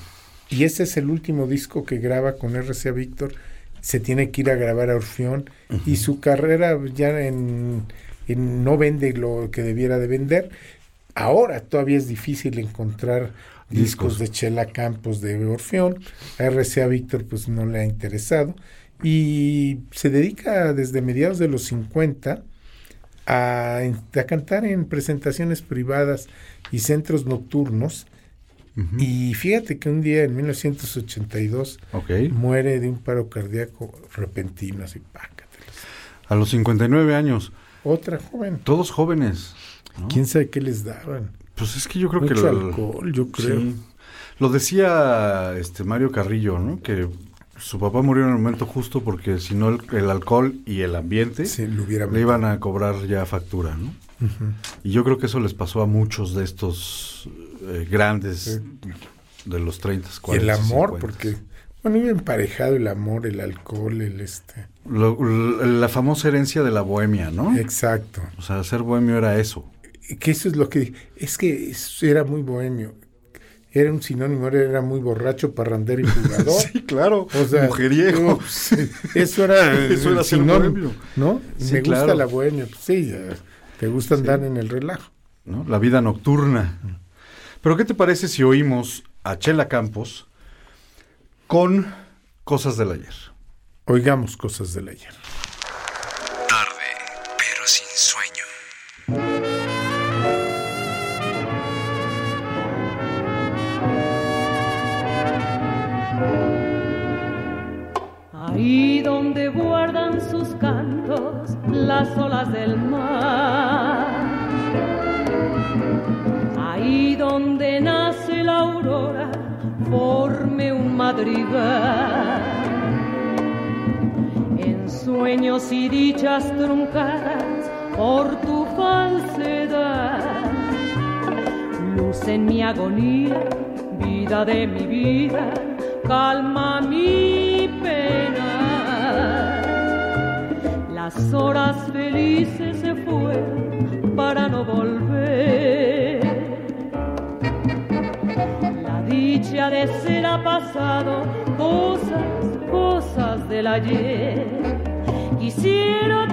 Y ese es el último disco que graba con RCA Víctor. Se tiene que ir a grabar a Orfeón y su carrera ya en, en- no vende lo que debiera de vender. Ahora todavía es difícil encontrar discos, Discos. de Chela Campos de Orfeón. A RCA Víctor pues no le ha interesado. Y se dedica desde mediados de los 50 a, a cantar en presentaciones privadas y centros nocturnos. Y fíjate que un día en 1982 Ok. muere de un paro cardíaco repentino, así, pácatelas. A los 59 años, Otra joven. todos jóvenes. ¿no? ¿Quién sabe qué les daban? Pues es que yo creo Mucho que... el- alcohol, yo creo. Sí. Lo decía este Mario Carrillo, ¿no? Que su papá murió en el momento justo porque si no el, el alcohol y el ambiente Sí, lo hubiera le iban a cobrar ya factura, ¿no? Y yo creo que eso les pasó a muchos de estos eh, grandes de los 30, Y 40. el amor, porque, bueno, iba emparejado el amor, el alcohol, el este. Lo- la famosa herencia de la bohemia, ¿no? Exacto. O sea, ser bohemio era eso. Que eso es lo que, es que era muy bohemio. Era un sinónimo, era, muy borracho, parrandero y jugador. Sí, claro. O sea, mujeriego. no, sí, eso era, Eso era ser sinónimo. ¿no? Sí, Me gusta la bohemia. Pues sí, te gusta andar en el relajo. ¿no? La vida nocturna. Pero ¿qué te parece si oímos a Chela Campos con cosas del ayer? Oigamos cosas del ayer. Tarde, pero sin sueño. Madrigal. En sueños y dichas truncadas por tu falsedad. Luz en mi agonía, vida de mi vida, calma mi pena. Las horas felices se fueron para no volver. La dicha de ser ha pasado, ayer. Quisiera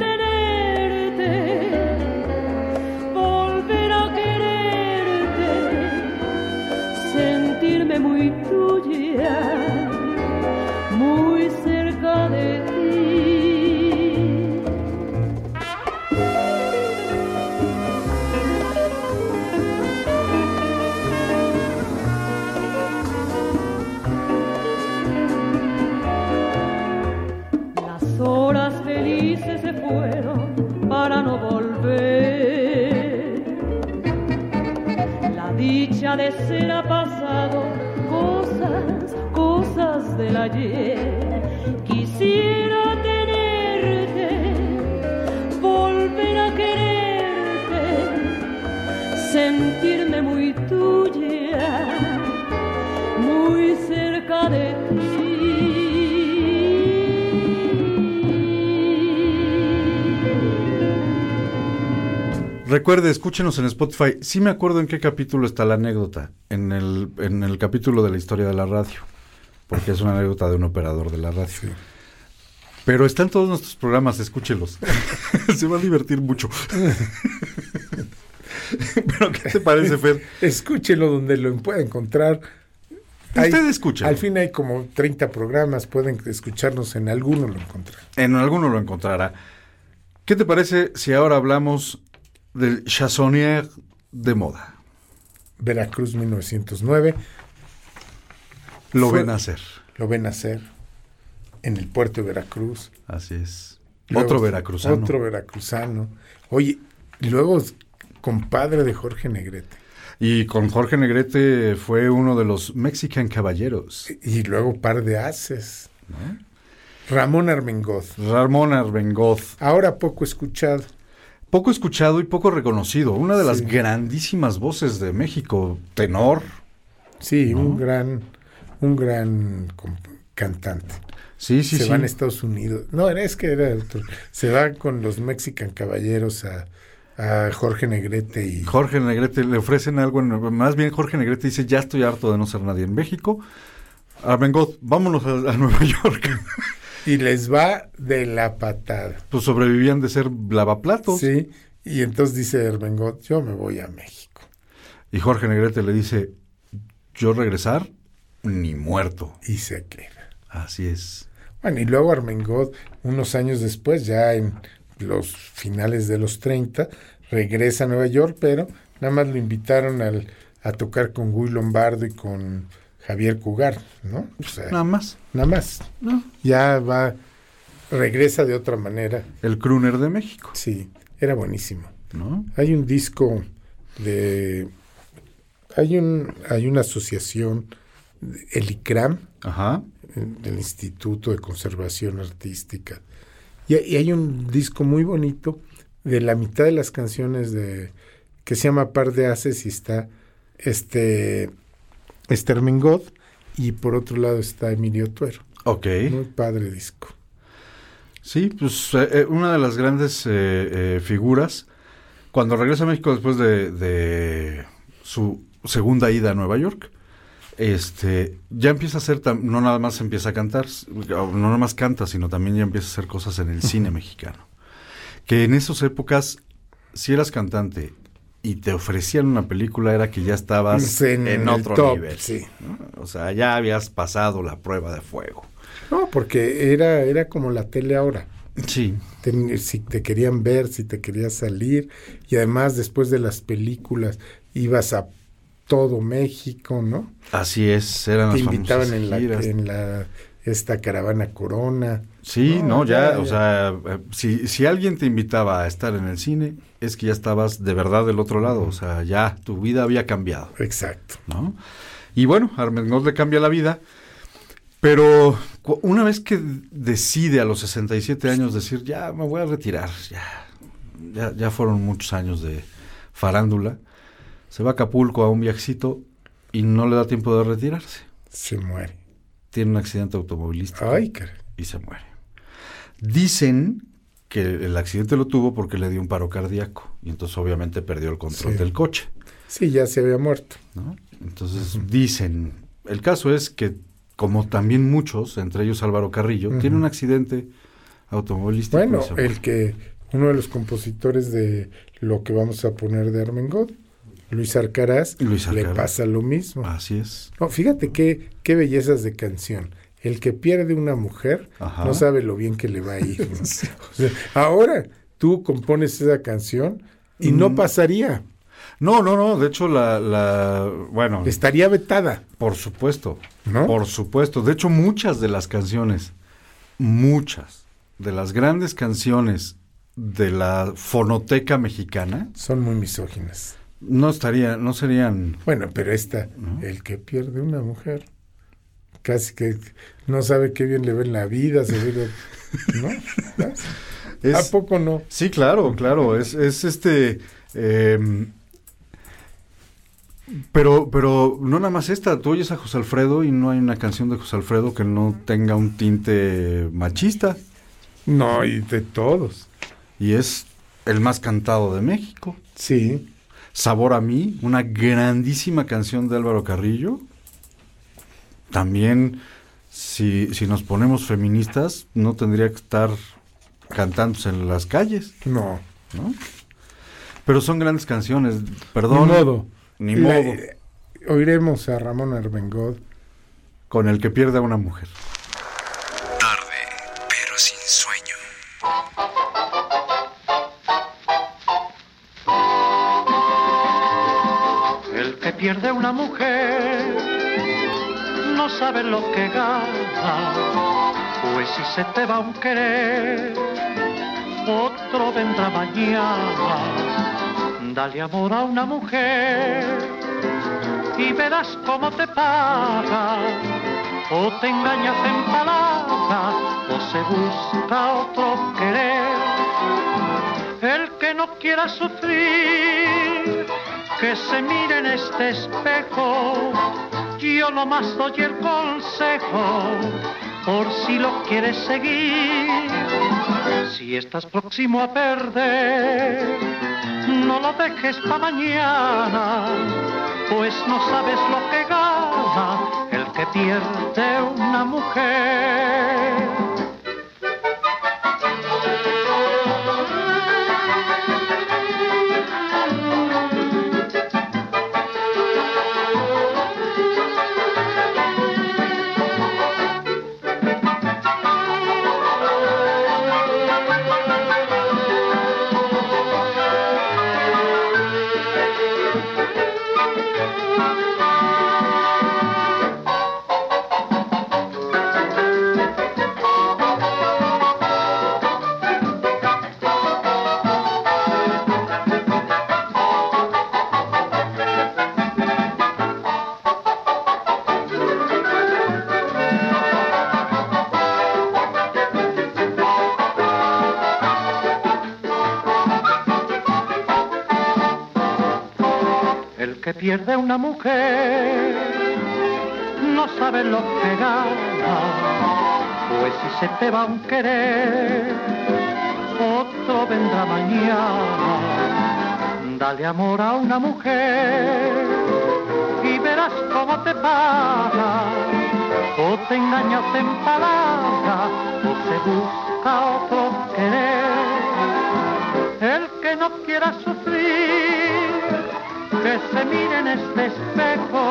dicha Recuerde, escúchenos en Spotify. Sí me acuerdo en qué capítulo está la anécdota. En el, en el capítulo de la historia de la radio. Porque es una anécdota de un operador de la radio. Pero está en todos nuestros programas, escúchelos. Se va a divertir mucho. Pero ¿qué te parece, Fer? Escúchelo donde lo pueda encontrar. Usted escúchelo. Al fin hay como 30 programas, pueden escucharnos en alguno lo encontrarán. En alguno lo encontrará. ¿Qué te parece si ahora hablamos del chansonnier de moda? Veracruz 1909, Lo Fue- ven hacer. lo ven hacer en el puerto de Veracruz. Así es. Luego, Otro veracruzano. Otro veracruzano. Oye, y luego compadre de Jorge Negrete. Y con Jorge Negrete fue uno de los Mexican Caballeros. Y luego par de haces. Ramón Armengoz. Ramón Arbengoz. Ahora poco escuchado. Poco escuchado y poco reconocido. Una de las grandísimas voces de México. Tenor. Sí, ¿No? un gran, un gran cantante. Sí, sí, se sí. va a Estados Unidos. No, era- es que era otro. Se va con los Mexican Caballeros a, a Jorge Negrete y Jorge Negrete le ofrecen algo. en- más bien Jorge Negrete dice, ya estoy harto de no ser nadie en México. Arbengoz, vámonos a, a Nueva York. Y les va de la patada. pues sobrevivían de ser lavaplatos. Sí, y entonces dice Hermengot, yo me voy a México. Y Jorge Negrete le dice, yo regresar, ni muerto. Y se queda. Así es. Bueno, y luego Armengot, unos años después, ya en los finales de los 30, regresa a Nueva York, pero nada más lo invitaron al, a tocar con Guy Lombardo y con Javier Cugar, ¿no? O sea, Nada más. nada más. ¿no? Ya va, regresa de otra manera. El crooner de México, Sí, era buenísimo. ¿no? Hay un disco de... Hay, un, hay una asociación, el ICRAM, Ajá. del Instituto de Conservación Artística. Y, y hay un disco muy bonito de la mitad de las canciones de que se llama Par de Haces y está este Estermengod y por otro lado está Emilio Tuero. Ok. Muy padre disco. Sí, pues eh, eh, una de las grandes eh, eh, figuras, cuando regresa a México después de, de su segunda ida a Nueva York, este, ya empieza a hacer, no nada más empieza a cantar, no nada más canta, sino también ya empieza a hacer cosas en el cine mexicano. Que en esas épocas, si eras cantante y te ofrecían una película, era que ya estabas En en, otro top, nivel. sí. ¿no? O sea, ya habías pasado la prueba de fuego. No, porque era, era como la tele ahora. Sí. Ten- si te querían ver, si te querías salir, y además después de las películas ibas a todo México, ¿no? Así es, eran Te las invitaban en la, giras. en la esta caravana Corona. Sí, no, No, ya, ya, o sea, eh, si, si alguien te invitaba a estar en el cine, es que ya estabas de verdad del otro lado, o sea, ya tu vida había cambiado, Exacto. ¿no? Y bueno, Armengol le cambia la vida, pero una vez que decide a los 67 años decir, ya me voy a retirar, ya, ya, ya fueron muchos años de farándula, se va a Acapulco a un viajecito y no le da tiempo de retirarse. Se muere. Tiene un accidente automovilístico Ay, caray. y se muere. Dicen que el accidente lo tuvo porque le dio un paro cardíaco y entonces obviamente perdió el control Sí. del coche, Sí, ya se había muerto. ¿no? Entonces dicen, el caso es que como también muchos, entre ellos Álvaro Carrillo, tiene un accidente automovilístico. Bueno, el que uno de los compositores de lo que vamos a poner de Armengol, Luis Arcaraz, Luis le Arcaraz. pasa lo mismo. Así es. No, fíjate qué, qué bellezas de canción. El que pierde una mujer Ajá. no sabe lo bien que le va a ir. ¿no? O sea, ahora tú compones esa canción y no Mm. pasaría. No, no, no, de hecho la, la bueno, Estaría vetada, por supuesto, ¿no? Por supuesto. De hecho, muchas de las canciones, muchas de las grandes canciones de la fonoteca mexicana Son muy misóginas. no estarían, no serían. Bueno, pero esta, ¿No? el que pierde una mujer, casi que no sabe qué bien le ve en la vida, se ve, ¿no? es- ¿A poco no? sí, claro, claro. Es, es este. em, pero, pero no nada más esta. Tú oyes a José Alfredo y no hay una canción de José Alfredo que no tenga un tinte machista. No, y de todos. Y es el más cantado de México. Sí, Sabor a mí, una grandísima canción de Álvaro Carrillo. También, si, si nos ponemos feministas, no tendría que estar cantándose en las calles, no. ¿no? Pero son grandes canciones, perdón. Ni modo. Ni La- modo. oiremos a Ramón Armengol. Con el que pierde a una mujer. Tarde, pero sin sueño. El que pierde una mujer no sabe lo que gana, pues si se te va un querer, otro vendrá mañana. Dale amor a una mujer y verás cómo te paga. O te engañas en palabras o se busca otro querer. El que no quiera sufrir, que se mire en este espejo. Yo nomás doy el consejo, por si lo quieres seguir. Si estás próximo a perder, no lo dejes para mañana, pues no sabes lo que gana el que pierde una mujer. Pierde una mujer no sabe lo que gana, pues si se te va un querer, otro vendrá mañana. Dale amor a una mujer y verás cómo te paga, o te engaña o te empalaga, o se busca otro querer. El que no quiera sufrir, se mire en este espejo.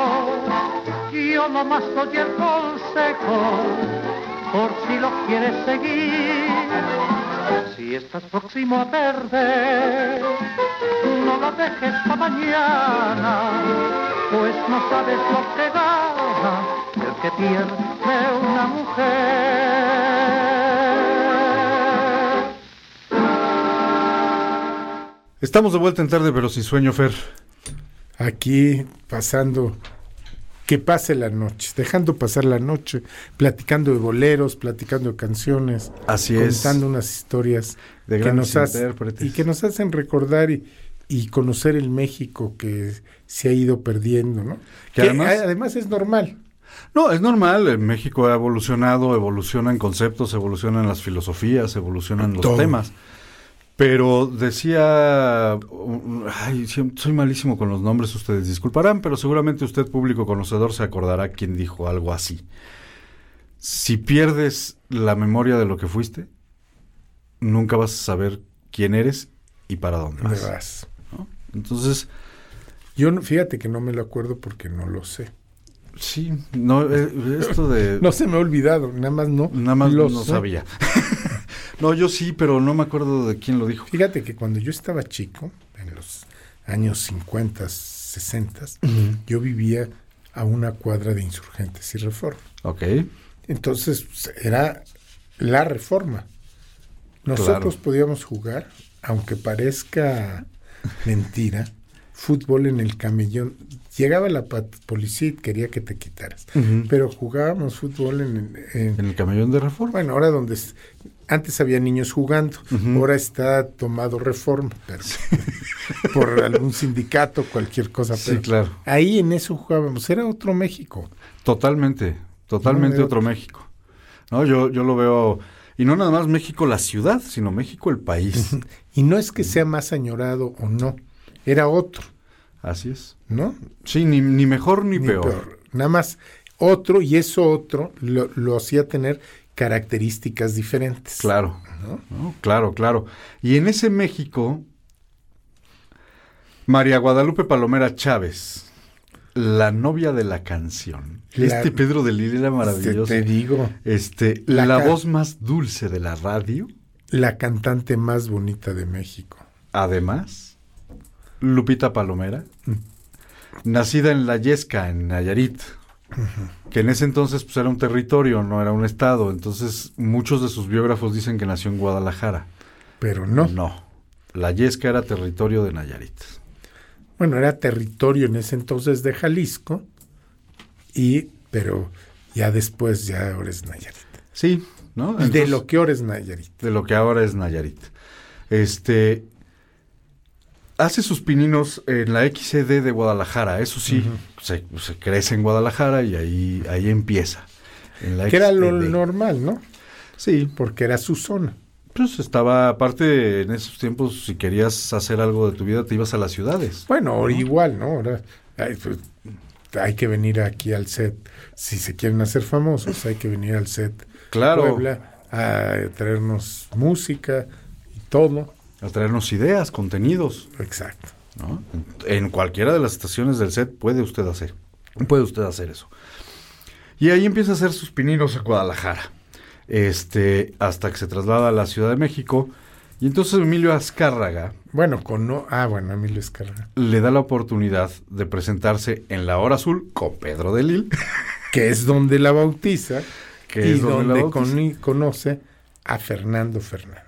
Yo nomás doy el consejo, por si lo quieres seguir. Si estás próximo a perder, no lo dejes para mañana, pues no sabes lo que gana el que pierde una mujer. Estamos de vuelta en tarde, pero sin sueño, Fer. Aquí pasando, que pase la noche, dejando pasar la noche, platicando de boleros, platicando de canciones, Así es. contando unas historias De que nos hace- intérpretes. y que nos hacen recordar y, y conocer el México que se ha ido perdiendo, ¿no? Que Que además- además es normal. No, es normal. En México ha evolucionado, evolucionan conceptos, evolucionan las filosofías, evolucionan los Todo. temas. Pero decía, ay, soy malísimo con los nombres, ustedes disculparán, pero seguramente usted, público conocedor, se acordará quién dijo algo así. Si pierdes la memoria de lo que fuiste, nunca vas a saber quién eres y para dónde ¿Dónde vas. vas? ¿no? Entonces, Yo fíjate que no me lo acuerdo porque no lo sé. sí, no, eh, esto de... No se me ha olvidado, nada más no. Nada más lo no sé. sabía. no, yo sí, pero no me acuerdo de quién lo dijo. Fíjate que cuando yo estaba chico, en los años 50, 60, yo vivía a una cuadra de insurgentes y reforma. Ok. Entonces era la reforma. Nosotros Claro. podíamos jugar, aunque parezca mentira, fútbol en el camellón. Llegaba la policía y quería que te quitaras. Pero jugábamos fútbol en, en- En el camellón de reforma. bueno, ahora donde antes había niños jugando, ahora está tomado reforma, pero por algún sindicato, cualquier cosa. Sí, claro. Ahí en eso jugábamos, era otro México. Totalmente, totalmente No, otro México. No, yo, yo lo veo, y no nada más México la ciudad, sino México el país. Y no es que sea más añorado o no, era otro, Así es. ¿no? Sí, ni, ni mejor ni, Ni peor. Nada más otro, y eso otro lo, lo hacía tener características diferentes. Claro, ¿no? ¿no? claro, claro. Y en ese México, María Guadalupe Palomera Chávez, la novia de la canción. La- este Pedro de Lili era maravilloso. te digo, Este, La voz más dulce de la radio. la cantante más bonita de México. Además, Lupita Palomera, nacida en La Yesca, en Nayarit, que en ese entonces pues, era un territorio, no era un estado. Entonces, muchos de sus biógrafos dicen que nació en Guadalajara. Pero no. No. La Yesca era territorio de Nayarit. Bueno, era territorio en ese entonces de Jalisco, y, pero ya después ya ahora es Nayarit. Sí, ¿no? de lo que ahora es Nayarit. de lo que ahora es Nayarit. Este hace sus pininos en la XCD de Guadalajara, eso sí, se, se crece en Guadalajara y ahí, ahí empieza. En la Que era lo normal, ¿no? Sí, Porque era su zona. pues estaba, aparte en esos tiempos, si querías hacer algo de tu vida, te ibas a las ciudades. Bueno, ahora igual, ¿no? Ahora hay, pues, hay que venir aquí al set. Si se quieren hacer famosos, hay que venir al set Claro, Puebla a traernos música y todo. A traernos ideas, contenidos. Exacto. ¿no? En cualquiera de las estaciones del set puede usted hacer, puede usted hacer eso. Y ahí empieza a hacer sus pininos en Guadalajara, este, hasta que se traslada a la Ciudad de México. Y entonces Emilio Azcárraga Bueno, con no, ah, bueno, Emilio Escarga, le da la oportunidad de presentarse en La Hora Azul con Pedro de Lil, que es donde la bautiza que y es donde, donde la bautiza, coni- conoce a Fernando Fernández.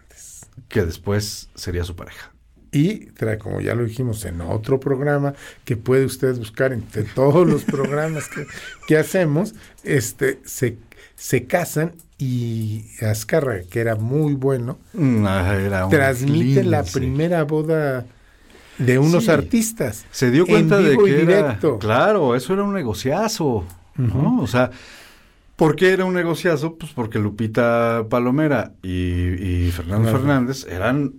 Que después sería su pareja. Y trae, como ya lo dijimos en otro programa, que puede usted buscar entre todos los programas que, que hacemos, este, se, se casan y Azcárraga, que era muy bueno, Mm, ah, era transmite la 15. primera boda de unos Sí. artistas. Se dio en cuenta de vivo y que era, directo. claro, eso era un negociazo, ¿no? O sea, ¿por qué era un negociazo? Pues porque Lupita Palomera y, y Fernando Claro. Fernández eran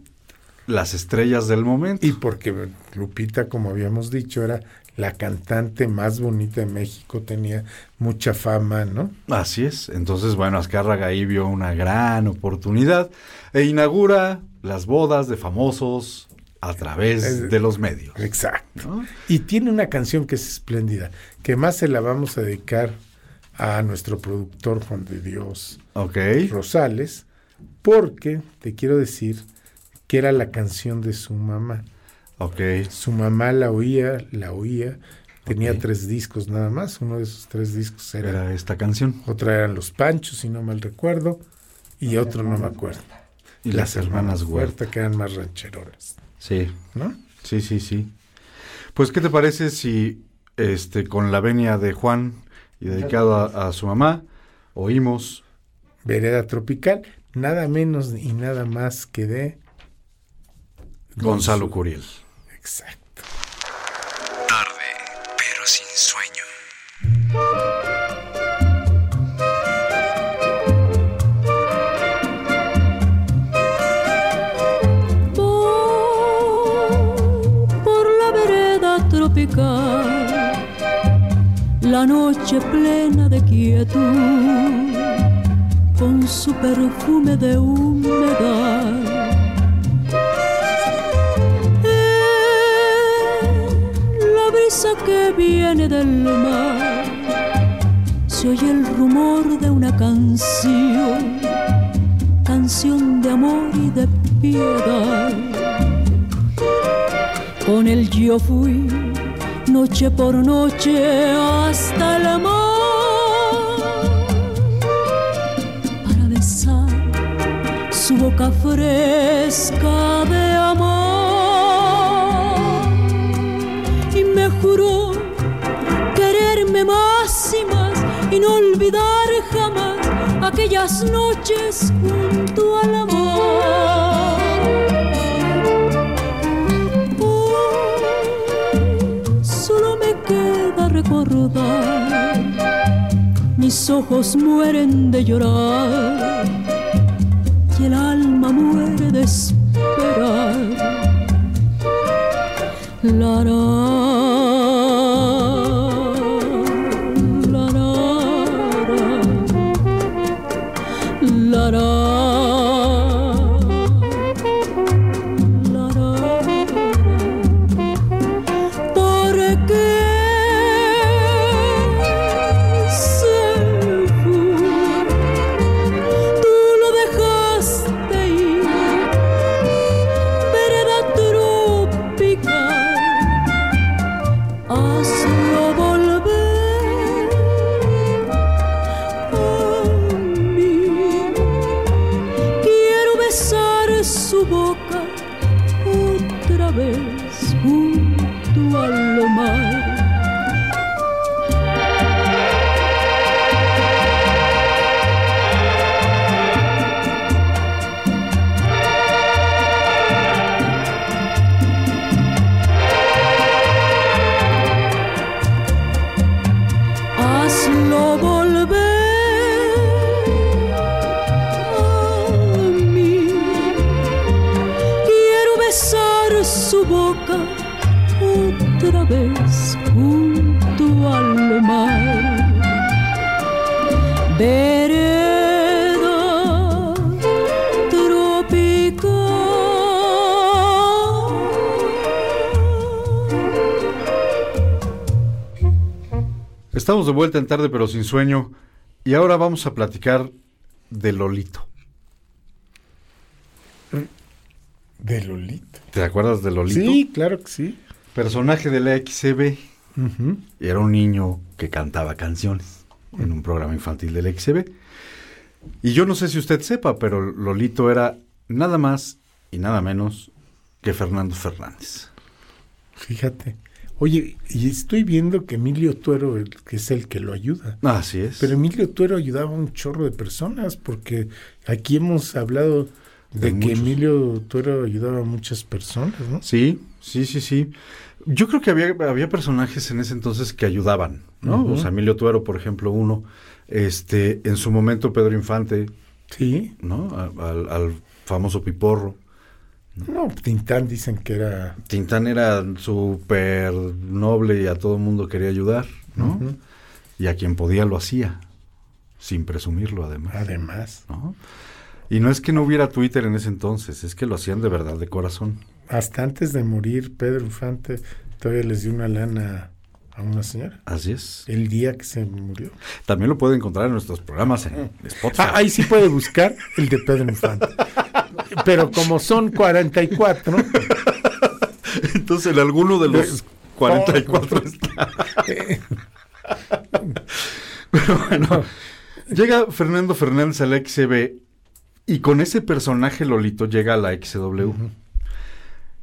las estrellas del momento. Y porque Lupita, como habíamos dicho, era la cantante más bonita de México, tenía mucha fama, ¿no? Así es. Entonces, bueno, Azcárraga ahí vio una gran oportunidad e inaugura las bodas de famosos a través de los medios. Exacto. ¿no? Y tiene una canción que es espléndida, que más se la vamos a dedicar a nuestro productor Juan de Dios Ok. Rosales, porque te quiero decir que era la canción de su mamá. Ok. Su mamá la oía, la oía, tenía tres discos nada más, uno de esos tres discos era, Era esta canción. otra eran Los Panchos, si no mal recuerdo, y otro no me acuerdo. Y las hermanas Huerta. Huerta, que eran más rancheronas, Sí. ¿no? Sí, sí, sí. Pues, ¿qué te parece si este con la venia de Juan y dedicado a, a su mamá oímos Vereda Tropical, nada menos y nada más que de Gonzalo Curiel? Exacto. Tarde, pero sin sueño. Voy por la vereda tropical, la noche plena de quietud, con su perfume de humedad. La brisa que viene del mar, se oye el rumor de una canción canción de amor y de piedad. Con él yo fui noche por noche hasta el mar para besar su boca fresca de amor y me juró quererme más y más y no olvidar jamás aquellas noches junto al amor. Mis ojos mueren de llorar y el alma muere de esperar. La, de vuelta en tarde pero sin sueño y ahora vamos a platicar de Lolito. De Lolito. ¿Te acuerdas de Lolito? Sí, claro que sí. Personaje de la XCB. Era un niño que cantaba canciones en un programa infantil del XCB. Y yo no sé si usted sepa, pero Lolito era nada más y nada menos que Fernando Fernández. Fíjate. Oye, y estoy viendo que Emilio Tuero que es el que lo ayuda. Así es. Pero Emilio Tuero ayudaba a un chorro de personas porque aquí hemos hablado De, de que muchos. Emilio Tuero ayudaba a muchas personas, ¿no? Sí, sí, sí, sí. Yo creo que había, había personajes en ese entonces que ayudaban, ¿no? O sea, Emilio Tuero, por ejemplo, uno. Este, en su momento Pedro Infante, Sí. ¿no? Al famoso Piporro. No, Tintán dicen que era... Tintán era súper noble y a todo el mundo quería ayudar, ¿no? Y a quien podía lo hacía, sin presumirlo además. Además, ¿no? Y no es que no hubiera Twitter en ese entonces, es que lo hacían de verdad, de corazón. hasta antes de morir, Pedro Infante todavía les dio una lana a una señora. Así es. El día que se murió. También lo puede encontrar en nuestros programas en Spotify. Ah, ahí sí puede buscar el de Pedro Infante. Pero como son 44, Entonces, en alguno de los 44 está. Pero bueno, llega Fernando Fernández a la XCB y con ese personaje Lolito llega a la XW.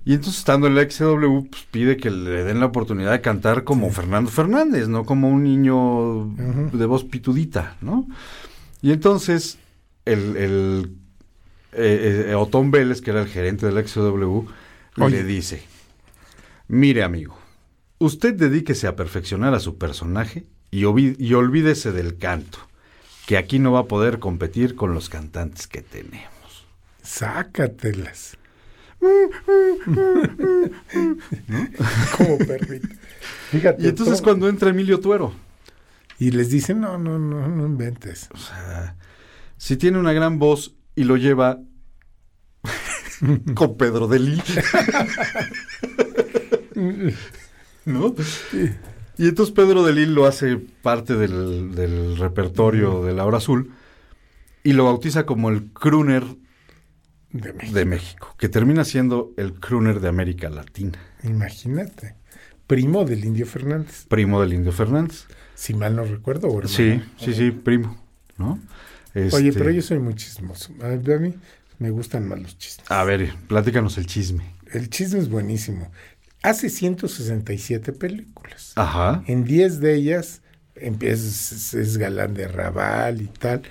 Y entonces, estando en la XW, pues, pide que le den la oportunidad de cantar como Fernando Fernández, no como un niño de voz pitudita, ¿no? Y entonces, el, el eh, eh, Otón Vélez, que era el gerente de la XW, Oye. le dice, mire amigo, usted dedíquese a perfeccionar a su personaje y, olvídese del canto, que aquí no va a poder competir con los cantantes que tenemos. sácatelas. Como perrito. Fíjate. Y entonces todo- cuando entra Emilio Tuero, Y les dicen, no, no, no, no inventes. o sea, si tiene una gran voz y lo lleva con Pedro de Lille, ¿no? Y entonces Pedro de Lille lo hace parte del, del repertorio de La Hora Azul y lo bautiza como el crooner De México. de México, que termina siendo el crooner de América Latina, Imagínate. Primo del Indio Fernández. primo del Indio Fernández. Si mal no recuerdo. o. Sí, sí, sí, primo, ¿no? Oye, Este, pero yo soy muy chismoso. A mí me gustan más los chistes. A ver, platícanos el chisme. El chisme es buenísimo. Hace 167 películas. Ajá. En 10 de ellas es, es galán de Raval y tal.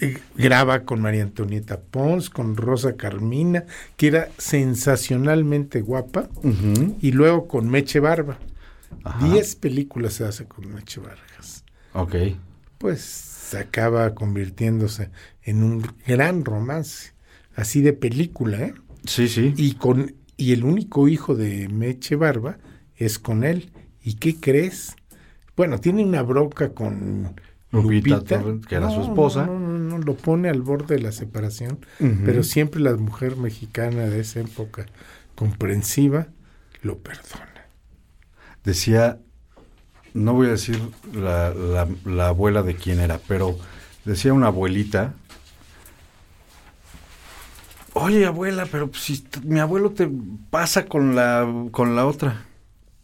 Eh, Graba con María Antonieta Pons, con Rosa Carmina, que era sensacionalmente guapa. Ujú. Y luego con Meche Barba. Ajá. 10 películas se hace con Meche Vargas. Ok. Pues se acaba convirtiéndose en un gran romance. Así de película, ¿eh? Sí, sí. Y con y el único hijo de Meche Barba es con él. ¿Y qué crees? Bueno, tiene una bronca con Lupita Lupita, Torrent, que era su esposa. No, no, no, lo pone al borde de la separación, pero siempre la mujer mexicana de esa época comprensiva lo perdona. Decía, no voy a decir la, la- la abuela de quién era, pero decía una abuelita, oye abuela, pero si mi abuelo te pasa con la, con la otra.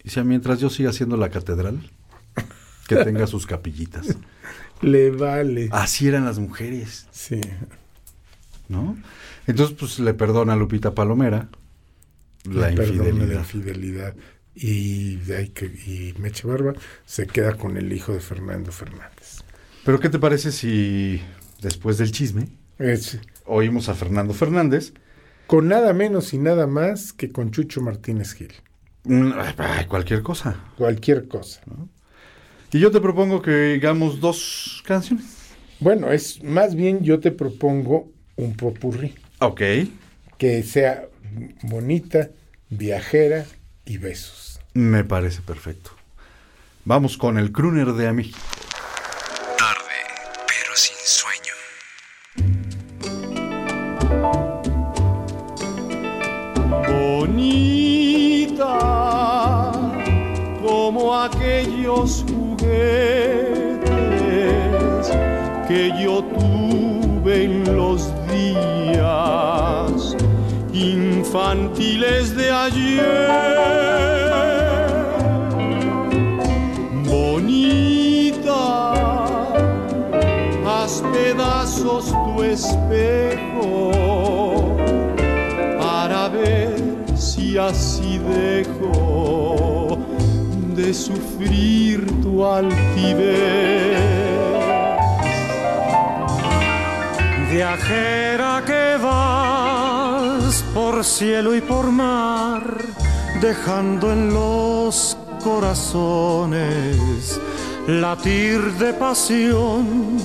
Decía, mientras yo siga haciendo la catedral, que tenga sus capillitas. Le vale. Así eran las mujeres, Sí. ¿no? Entonces, pues le perdona a Lupita Palomera la Le infidelidad. la infidelidad. Y, que, Meche Barba se queda con el hijo de Fernando Fernández. Pero ¿qué te parece si después del chisme Es, oímos a Fernando Fernández? con nada menos y nada más que con Chucho Martínez Gil. Mm, ay, cualquier cosa. Cualquier cosa. Y yo te propongo que hagamos dos canciones. Bueno, es más bien yo te propongo un popurrí Ok. que sea bonita, viajera y besos. Me parece perfecto. Vamos con el crooner de Ami. Tarde, pero sin sueño. bonita como aquellos juguetes que yo tuve infantiles de ayer. Bonita, haz pedazos tu espejo para ver si así dejo de sufrir tu altivez. Viajera que va por cielo y por mar, dejando en los corazones latir de pasión,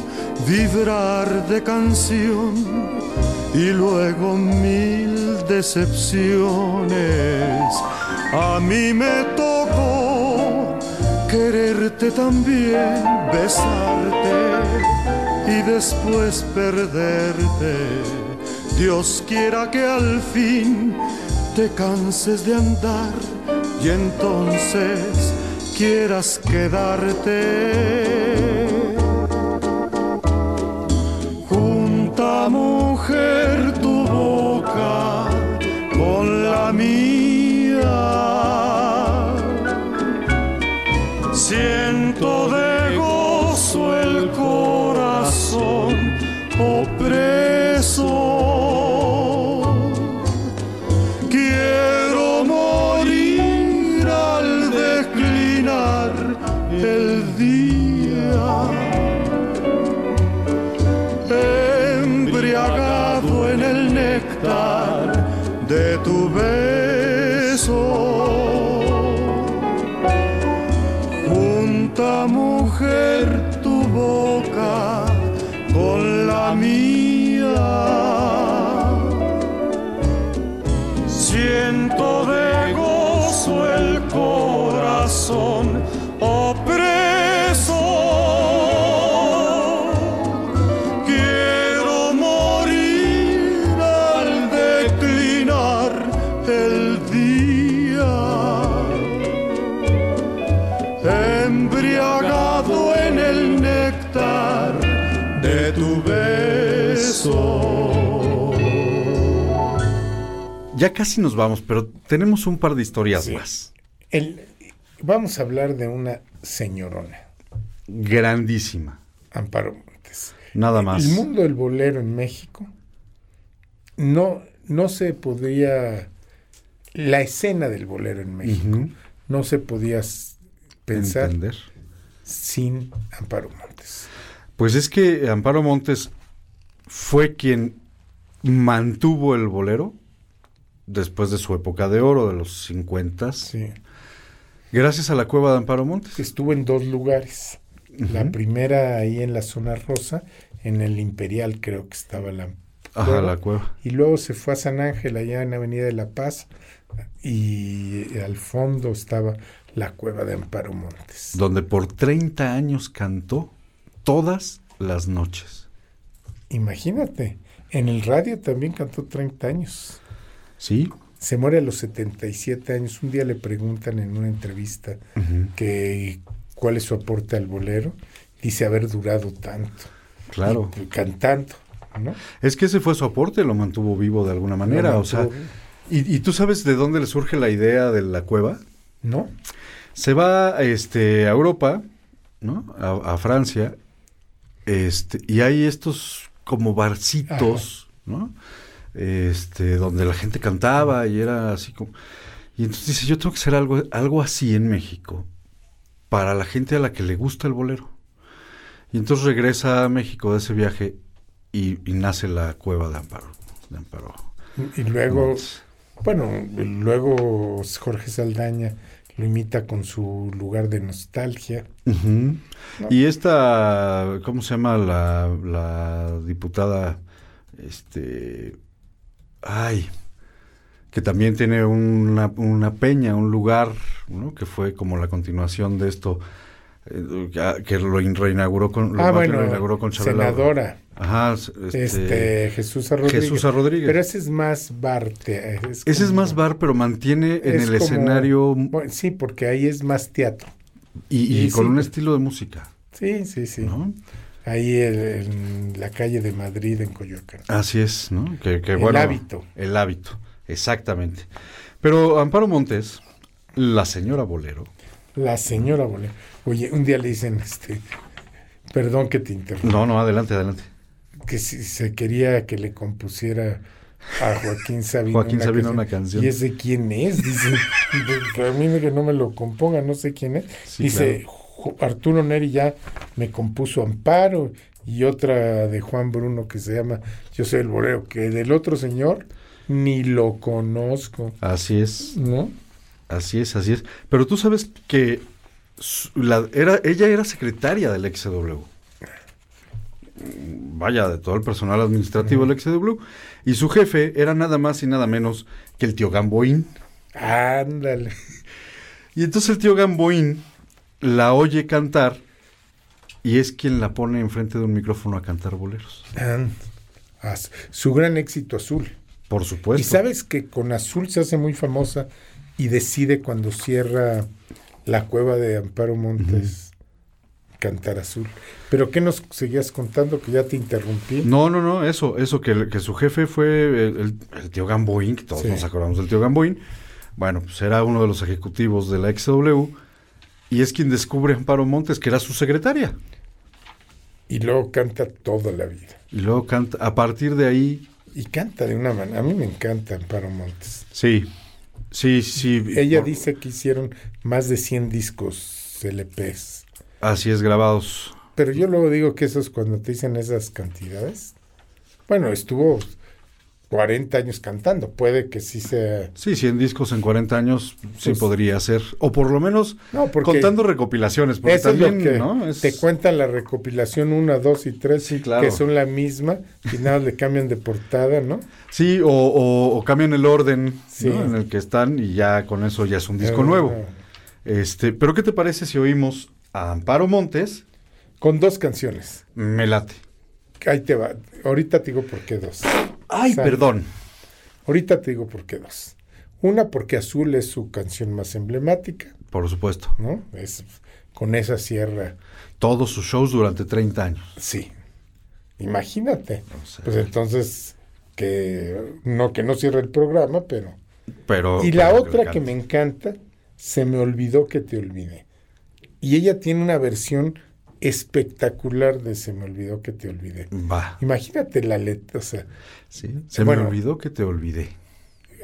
vibrar de canción y luego mil decepciones. A mí me tocó quererte también, besarte y después perderte. Dios quiera que al fin te canses de andar y entonces quieras quedarte. Junta mujer tu boca con la mía. De tu beso. Junta mujer tu boca con la mía. Siento de gozo el corazón Ya casi nos vamos, pero tenemos un par de historias Sí. más. El, vamos a hablar de una señorona, Grandísima. Amparo Montes. Nada más. El mundo del bolero en México no, no se podía. La escena del bolero en México no se podía pensar Entender. sin Amparo Montes. Pues es que Amparo Montes fue quien mantuvo el bolero después de su época de oro de los 50 Sí. gracias a la cueva de Amparo Montes. Estuvo en dos lugares. La primera ahí en la zona rosa, en el Imperial creo que estaba la Ajá, cueva. la cueva. Y luego se fue a San Ángel, allá en Avenida de la Paz, y al fondo estaba la cueva de Amparo Montes. Donde por 30 años cantó todas las noches. Imagínate, en el radio también cantó 30 años. ¿Sí? Se muere a los 77 años. Un día le preguntan en una entrevista que cuál es su aporte al bolero. Dice haber durado tanto. Claro. Y cantando, ¿no? Es que ese fue su aporte, lo mantuvo vivo de alguna manera. O sea, ¿y, y tú sabes de dónde le surge la idea de la cueva? ¿no? Se va este, a Europa, ¿no? A, a Francia, este, y hay estos como barcitos, ¿no? Este, donde la gente cantaba y era así como... Y entonces dice, yo tengo que hacer algo, algo así en México para la gente a la que le gusta el bolero. Y entonces regresa a México de ese viaje y, y nace la cueva de Amparo. De Amparo. Y luego, bueno, luego Jorge Saldaña lo imita con su lugar de nostalgia. Y esta, ¿cómo se llama la, la diputada? Este, ay, que también tiene una, una peña, un lugar, ¿no? Que fue como la continuación de esto, eh, que- lo in- reinauguró con, ah, bueno, lo inauguró con senadora, Ajá, este, este, Jesús. Rodríguez. Jesús. Rodríguez. Pero ese es más bar. te- es Ese es más bar, pero mantiene en es el como- escenario bueno, sí, porque ahí es más teatro. y, y y con sí. un estilo de música, Sí, sí, sí. ¿no? Ahí en la calle de Madrid, en Coyoacán. Así es, ¿no? Que, que, El bueno, hábito. El hábito, exactamente. Pero Amparo Montes, la señora Bolero, La señora Bolero. Oye, un día le dicen, este, perdón que te interrumpa, no, no, adelante, adelante. que si se quería que le compusiera a Joaquín Sabina. Joaquín Sabina una canción. ¿Y ese quién es? Dice, "Pues, a mí que no me lo componga, no sé quién es. Sí, Dice, "Jo- Arturo Neri ya me compuso Amparo y otra de Juan Bruno que se llama Yo soy el bolero, que del otro señor ni lo conozco, Así es, ¿no? así es, así es. Pero tú sabes que la- era, ella era secretaria del XW. Vaya, de todo el personal administrativo del XW. Y su jefe era nada más y nada menos que el tío Gamboín. Ándale. Y entonces el tío Gamboín la oye cantar y es quien la pone enfrente de un micrófono a cantar boleros. And- as- su gran éxito azul. Por supuesto. Y sabes que con azul se hace muy famosa y decide cuando cierra la cueva de Amparo Montes cantar azul. Pero ¿qué nos seguías contando? Que ya te interrumpí. No, no, no, eso, eso, que, que su jefe fue el, el- el tío Gamboín, que todos Sí. nos acordamos del tío Gamboín. Bueno, pues era uno de los ejecutivos de la XW y es quien descubre a Amparo Montes, que era su secretaria. Y luego canta toda la vida. Y luego canta, a partir de ahí, Y canta de una manera. A mí me encanta Amparo Montes. sí, sí, sí. Ella por- dice que hicieron más de 100 discos LPs. Así es, grabados. Pero yo luego digo que eso es cuando te dicen esas cantidades. Bueno, estuvo 40 años cantando. Puede que sí sea. Sí, 100 discos en 40 años sí Pues- podría ser. O por lo menos No, contando recopilaciones. Porque eso también, es lo que ¿no? Es- te cuentan la recopilación 1, 2 y 3, Sí, claro. que son la misma, y nada le cambian de portada, ¿no? Sí, o, o- o cambian el orden Sí. ¿no? en el que están y ya con eso ya es un disco Eh, nuevo. Este, pero ¿qué te parece si oímos a Amparo Montes? Con dos canciones. Me late. Ahí te va. Ahorita te digo por qué dos. Ay, perdón. Ahorita te digo por qué dos. Una, porque Azul es su canción más emblemática, Por supuesto. ¿no? Es con esa sierra. Todos sus shows durante 30 años. Sí. Imagínate. O sea, Pues entonces, que no que no cierre el programa, pero. pero, Y la pero otra que me encanta. encanta, se me olvidó que te olvidé. Y ella tiene una versión espectacular de Se me olvidó que te olvidé. Va. Imagínate la letra, o sea, Sí. Se Bueno. me olvidó que te olvidé.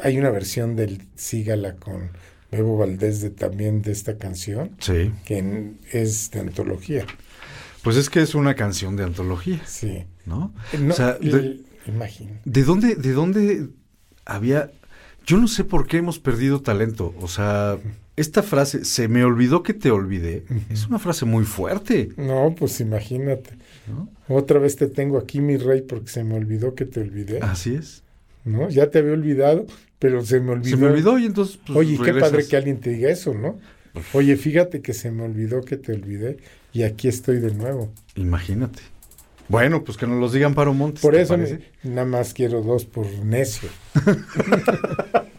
hay una versión del Sígala con Bebo Valdés de, también de esta canción, Sí. que en- es de antología. Pues es que es una canción de antología, Sí. ¿no? No, o sea, de, el-. ¿de dónde, ¿de dónde había...? Yo no sé por qué hemos perdido talento. O sea, esta frase, se me olvidó que te olvidé, es una frase muy fuerte. No, pues imagínate. ¿No? Otra vez te tengo aquí, mi rey, porque se me olvidó que te olvidé. Así es. ¿No? Ya te había olvidado, pero se me olvidó. Se me olvidó y entonces... pues, Oye, qué padre que alguien te diga eso, ¿no? Oye, fíjate que se me olvidó que te olvidé y aquí estoy de nuevo. Imagínate. Bueno, pues que nos los digan Paro Montes. Por ¿te eso me- nada más quiero dos por necio.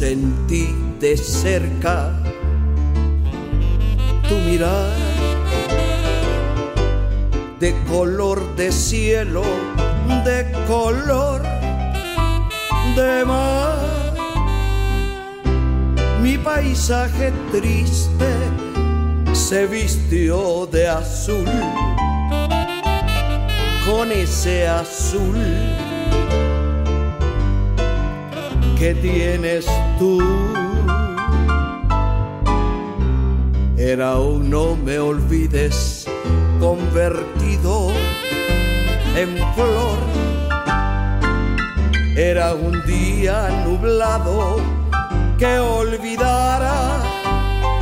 sentí de cerca tu mirar de color de cielo, de color de mar, mi paisaje triste se vistió de azul, con ese azul que tienes tú. Era un no me olvides convertido en flor. Era un día nublado que olvidara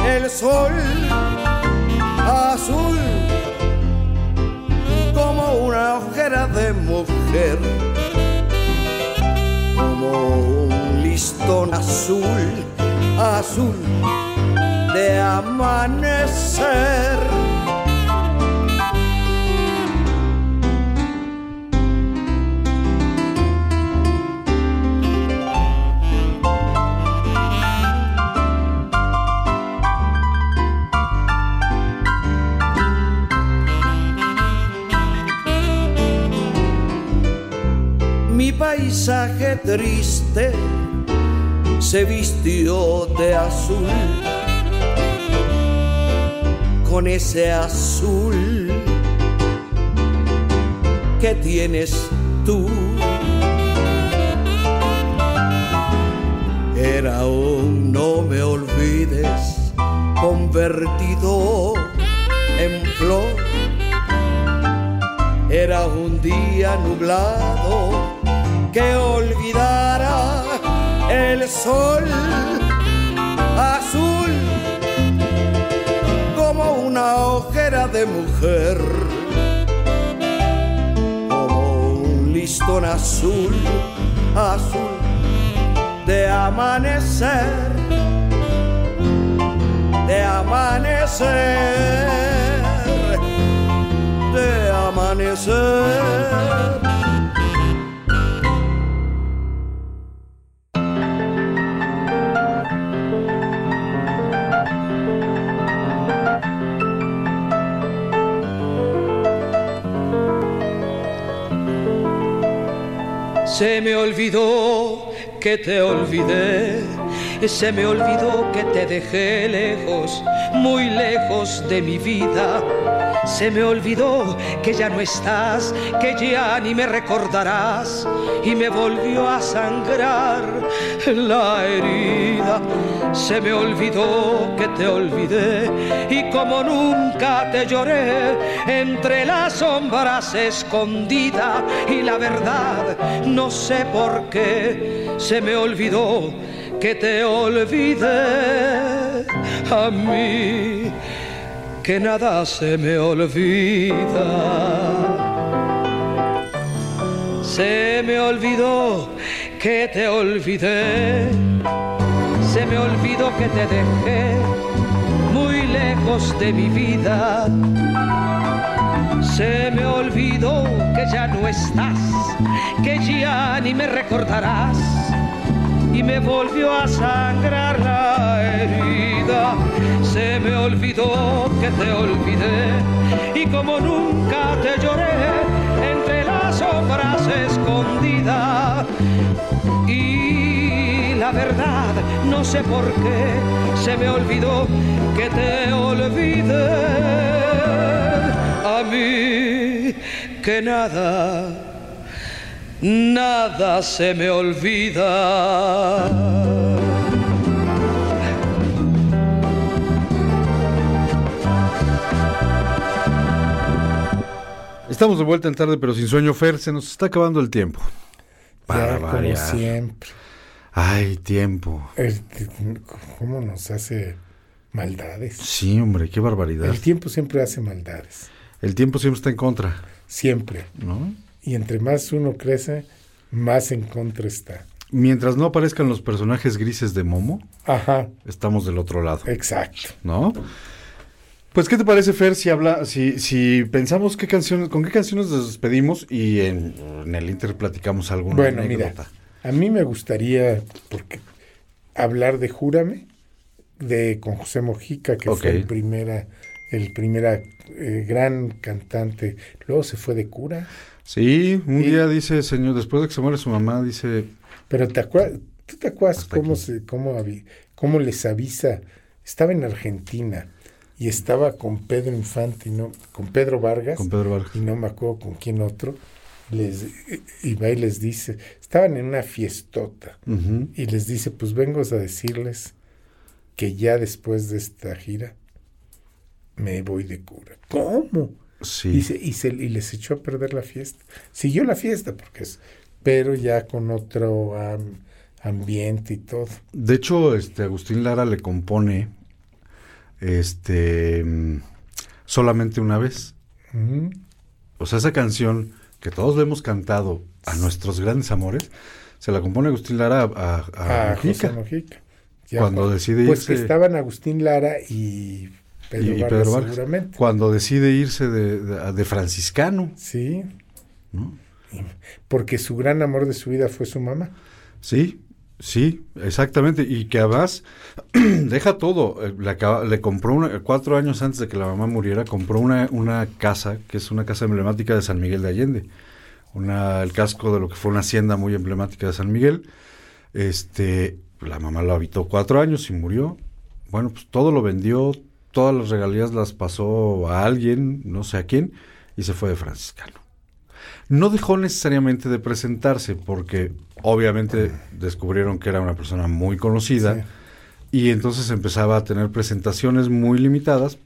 el sol azul como una ojera de mujer como un listón azul, azul de amanecer. Mi paisaje triste se vistió de azul con ese azul que tienes tú. Era un no me olvides convertido en flor. Era un día nublado que olvidara el sol azul como una ojera de mujer, como un listón azul, azul de amanecer, de amanecer, de amanecer. Se me olvidó que te olvidé, se me olvidó que te dejé lejos, muy lejos de mi vida. Se me olvidó que ya no estás, que ya ni me recordarás y me volvió a sangrar la herida. Se me olvidó que te olvidé y como nunca te lloré entre las sombras escondida y la verdad no sé por qué se me olvidó que te olvidé a mí que nada se me olvida. Se me olvidó que te olvidé, se me olvidó que te dejé muy lejos de mi vida. Se me olvidó que ya no estás, que ya ni me recordarás y me volvió a sangrar la herida. Se me olvidó que te olvidé y como nunca te lloré entre las sombras escondida. La verdad, no sé por qué, se me olvidó que te olvidé. A mí que nada nada se me olvida. Estamos de vuelta en tarde, pero sin sueño, Fer. Se nos está acabando el tiempo. Para Ya, como siempre. Ay, tiempo. El- ¿Cómo nos hace maldades? Sí, hombre, qué barbaridad. El tiempo siempre hace maldades. El tiempo siempre está en contra, Siempre. ¿no? Y entre más uno crece, más en contra está. Mientras no aparezcan los personajes grises de Momo, Ajá, estamos del otro lado, exacto. ¿no? Pues, ¿qué te parece, Fer, si habla, si, si pensamos qué canciones, con qué canciones nos despedimos y en, en el Inter platicamos alguna Bueno, mira, anécdota? A mí me gustaría porque hablar de Júrame, de con José Mojica, que fue el primera, el primera eh, gran cantante. Luego se fue de cura. Sí, un Y- día dice, señor, después de que se muere su mamá, dice, Pero te acuerdas, ¿tú te acuerdas cómo, aquí. se, cómo, cómo les avisa? Estaba en Argentina y estaba con Pedro Infante, y no, con Pedro Vargas, con Pedro Vargas. y no me acuerdo con quién otro, les, y va y les dice, estaban en una fiestota, y les dice, pues vengo a decirles que ya después de esta gira me voy de cura. ¿Cómo? Sí. Y, se- y, se- y les echó a perder la fiesta. Siguió la fiesta, porque es, pero ya con otro am- ambiente y todo. De hecho, este Agustín Lara le compone este mm, solamente una vez. O sea, esa canción que todos le hemos cantado a nuestros grandes amores, se la compone Agustín Lara a, a- a a Mujica, José Mojica. Ya cuando decide Pues irse que estaban Agustín Lara y Pedro, y- y Vargas, Pedro Vargas. seguramente. cuando decide irse de, de- de franciscano, Sí, ¿no? porque su gran amor de su vida fue su mamá. Sí, sí, exactamente. Y que además deja todo. Eh, Le, compró una, cuatro años antes de que la mamá muriera, compró una, una casa, que es una casa emblemática de San Miguel de Allende. Una, el casco de lo que fue una hacienda muy emblemática de San Miguel. Este, la mamá lo habitó cuatro años y murió. Bueno, pues todo lo vendió, todas las regalías las pasó a alguien, no sé a quién, y se fue de franciscano. No dejó necesariamente de presentarse porque obviamente descubrieron que era una persona muy conocida Sí. y entonces empezaba a tener presentaciones muy limitadas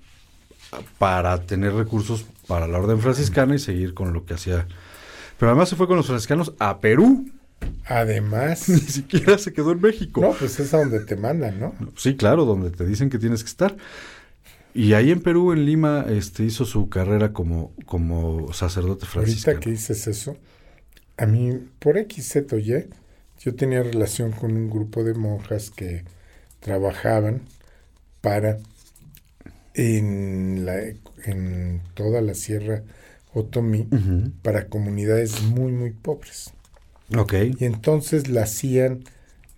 para tener recursos para la orden franciscana y seguir con lo que hacía. Pero además se fue con los franciscanos a Perú, Además, ni siquiera se quedó en México. no, pues es a donde te mandan, ¿no? Sí, claro, donde te dicen que tienes que estar. Y ahí en Perú, en Lima, este, hizo su carrera como, como sacerdote franciscano. Ahorita que dices eso, a mí, por X, Z o Y, yo tenía relación con un grupo de monjas que trabajaban para en, la, en toda la Sierra Otomí para comunidades muy, muy pobres. Ok. Y entonces la hacían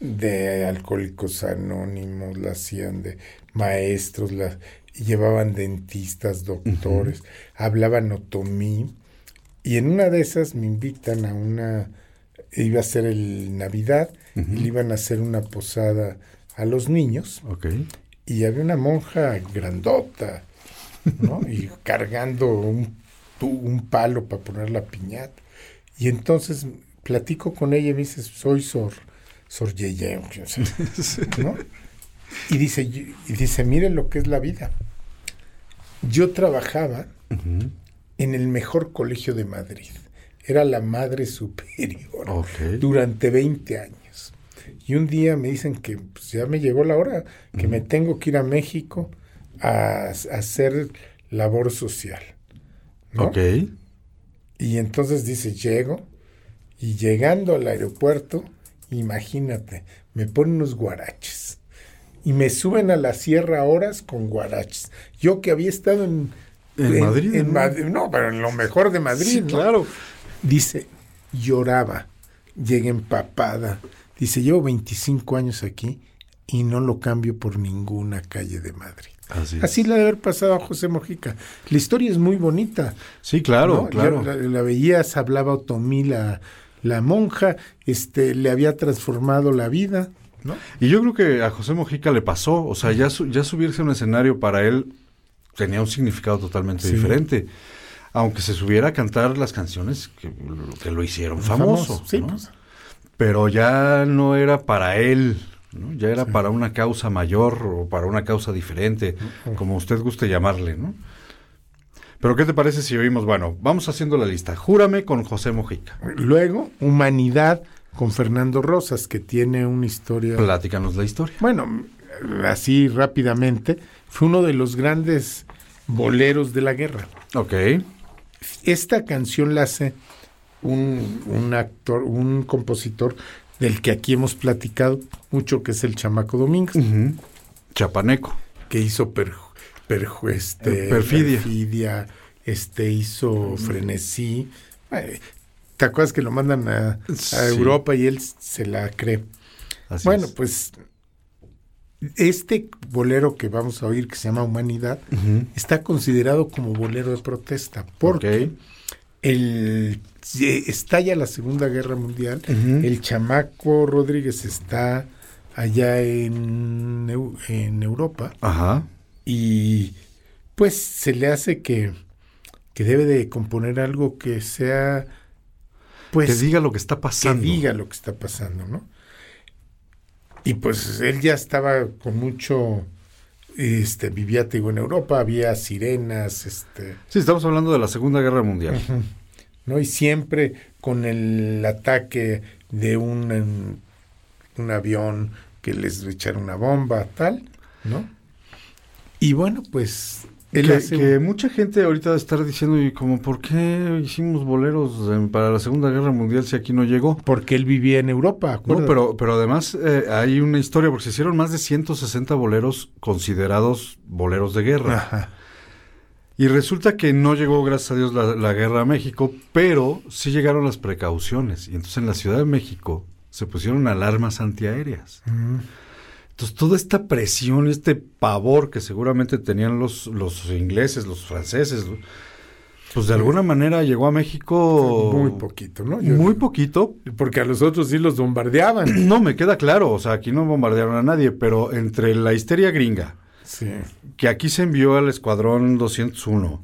de alcohólicos anónimos, la hacían de maestros, la llevaban dentistas, doctores, hablaban otomí. Y en una de esas me invitan a una, iba a ser el Navidad, y le iban a hacer una posada a los niños, Ok. y había una monja grandota, ¿no? y cargando un, un palo para poner la piñata. Y entonces platico con ella y me dice, soy Sor, Sor Yeye, ¿no? Y dice, y dice, mire lo que es la vida. Yo trabajaba en el mejor colegio de Madrid. Era la madre superior durante 20 años. Y un día me dicen que pues, ya me llegó la hora, que me tengo que ir a México a, a hacer labor social. ¿no? Ok. Y entonces dice, llego, y llegando al aeropuerto, imagínate, me ponen unos guaraches. Y me suben a la sierra horas con guaraches. Yo que había estado en... En Madrid, en ¿no? Madrid- no, pero en lo mejor de Madrid. Sí, ¿no? claro. Dice, lloraba, llegué empapada. Dice, llevo 25 años aquí y no lo cambio por ninguna calle de Madrid. Así. Así le ha de haber pasado a José Mojica. La historia es muy bonita. Sí, claro, ¿no? claro. La, la veías, hablaba otomí la, la monja, este, le había transformado la vida, ¿no? Y yo creo que a José Mojica le pasó, o sea, ya, su- ya subirse a un escenario para él tenía un significado totalmente Sí. diferente. Aunque se subiera a cantar las canciones que, que lo hicieron famoso. Sí, ¿no? pues. Pero ya no era para él, ¿no? ya era para una causa mayor o para una causa diferente, como usted guste llamarle, ¿no? Pero ¿qué te parece si oímos, bueno, vamos haciendo la lista. Júrame con José Mojica. Luego, Humanidad con Fernando Rosas, que tiene una historia... Platícanos la historia. Bueno, así rápidamente, fue uno de los grandes boleros de la guerra. Ok. Esta canción la hace un, un actor, un compositor del que aquí hemos platicado mucho, que es el Chamaco Domínguez. Chapaneco. que hizo perju- perju- este, Eh, Perfidia. Perfidia, este, hizo Frenesí. ¿Te acuerdas que lo mandan a, a Sí. Europa y él se la cree? Así Bueno, es. pues este bolero que vamos a oír, que se llama Humanidad, está considerado como bolero de protesta, porque Ok. el, estalla la Segunda Guerra Mundial, el chamaco Rodríguez está allá en, en Europa Ajá. y pues se le hace que, que debe de componer algo que sea pues que diga lo que está que pasando. diga lo que está pasando, ¿no? Y pues él ya estaba con mucho, este, vivía, te digo, en Europa, había sirenas, este, Sí, estamos hablando de la Segunda Guerra Mundial. ¿no? Y siempre con el ataque de un, un avión que les echaron una bomba, tal, ¿no? Y bueno, pues Que, hace que un- mucha gente ahorita va a estar diciendo, y como, ¿por qué hicimos boleros en- para la Segunda Guerra Mundial si aquí no llegó? porque él vivía en Europa, No, acuérdate. pero, pero además eh, hay una historia, porque se hicieron más de 160 boleros considerados boleros de guerra. Ajá. Y resulta que no llegó, gracias a Dios, la, la guerra a México, pero sí llegaron las precauciones. Y entonces en la Ciudad de México se pusieron alarmas antiaéreas. Mm. Entonces toda esta presión, este pavor que seguramente tenían los, los ingleses, los franceses, pues de alguna manera llegó a México Muy poquito, ¿no? Yo muy digo. poquito. Porque a los otros sí los bombardeaban. No, me queda claro, o sea, aquí no bombardearon a nadie, pero entre la histeria gringa, Sí. que aquí se envió al escuadrón 201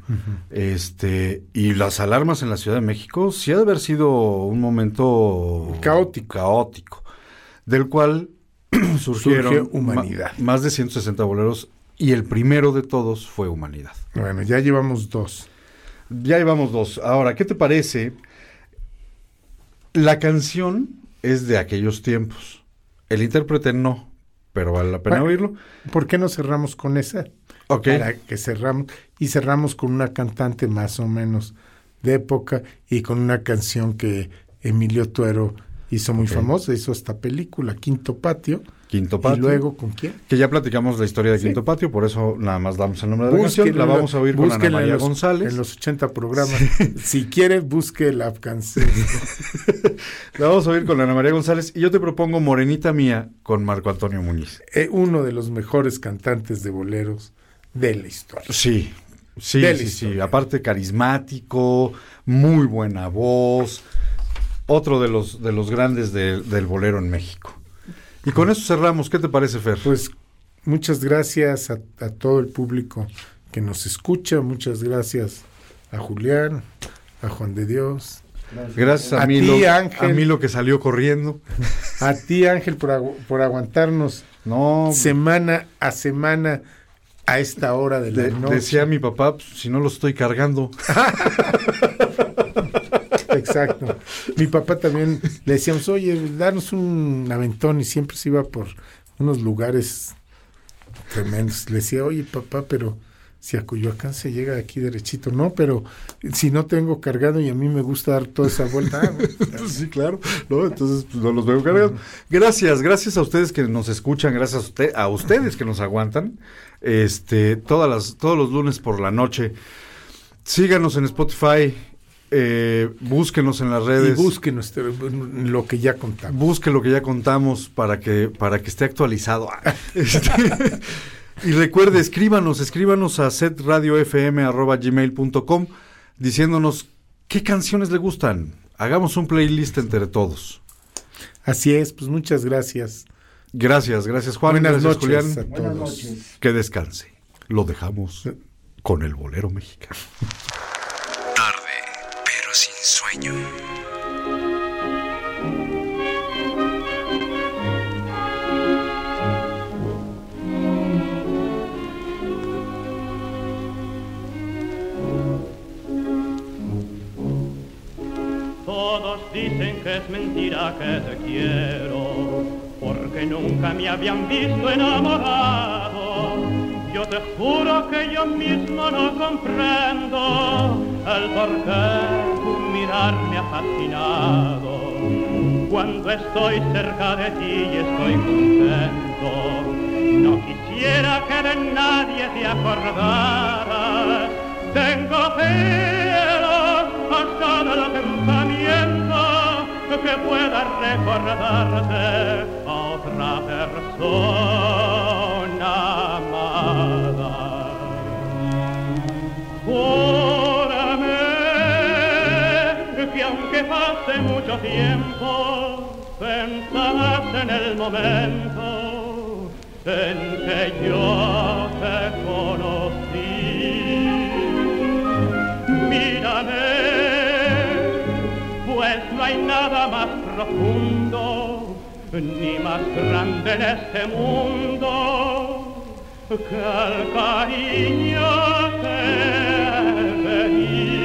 este y las alarmas en la Ciudad de México sí ha de haber sido un momento Caótico. caótico del cual surgieron Surgió Humanidad. ma- más de 160 boleros y el primero de todos fue Humanidad. Bueno, ya llevamos dos. Ya llevamos dos. Ahora, ¿qué te parece? La canción es de aquellos tiempos. El intérprete no, pero vale la pena Bueno, oírlo. ¿Por qué no cerramos con esa? Ok. Para que cerramos. Y cerramos con una cantante más o menos de época y con una canción que Emilio Tuero hizo muy Ok. famosa, hizo esta película, Quinto Patio. Quinto Patio. Y luego, ¿con quién? Que ya platicamos la historia de Sí. Quinto Patio, por eso nada más damos el nombre de la canción. Búsquenla, La vamos a oír con Ana búsquenla en María los- González. En los 80 programas. Si quiere, busque la canción. La vamos a oír con Ana María González. Y yo te propongo Morenita Mía con Marco Antonio Muñiz. Eh, uno de los mejores cantantes de boleros de la historia. Sí, sí, sí, sí. Aparte carismático, muy buena voz. Otro de los, de los grandes de- del bolero en México. Y con eso cerramos. ¿Qué te parece, Fer? Pues muchas gracias a, a todo el público que nos escucha. Muchas gracias a Julián, a Juan de Dios, Gracias a, a Milo, ti, Ángel. a Milo que salió corriendo. a ti Ángel por, agu- por aguantarnos No, semana a semana a esta hora de la de- noche. decía mi papá, pues, si no lo estoy cargando. Exacto. Mi papá también le decíamos, oye, danos un aventón y siempre se iba por unos lugares tremendos. Le decía, oye, papá, pero si a Coyoacán se llega aquí derechito, no, pero si no tengo cargado y a mí me gusta dar toda esa vuelta. ah, sí, claro. ¿no? Entonces, pues, no los veo cargados. Gracias, gracias a ustedes que nos escuchan, gracias a, usted- a ustedes que nos aguantan. Este, todas las, todos los lunes por la noche. Síganos en Spotify, eh, búsquenos en las y redes. busquen nuestro- lo que ya contamos. Busque lo que ya contamos para que, para que esté actualizado. Este, y recuerde, escríbanos, escríbanos a setradiofm.gmail.com diciéndonos qué canciones le gustan. Hagamos un playlist entre todos. Así es, pues muchas gracias. Gracias, gracias Juan, Buenas gracias noches Julián. a todos. Que descanse. Lo dejamos con el bolero mexicano. Sin sueño. Todos dicen que es mentira que te quiero, porque nunca me habían visto enamorado. Yo te juro que yo mismo no comprendo el por qué tu mirar ha fascinado. Cuando estoy cerca de ti y estoy contento, no quisiera que de nadie te acordaras. Tengo celos hasta del pensamiento que pueda recordarte a otra persona mucho tiempo, pensarás en el momento en que yo te conocí. Mírame, pues no hay nada más profundo ni más grande en este mundo que el cariño que te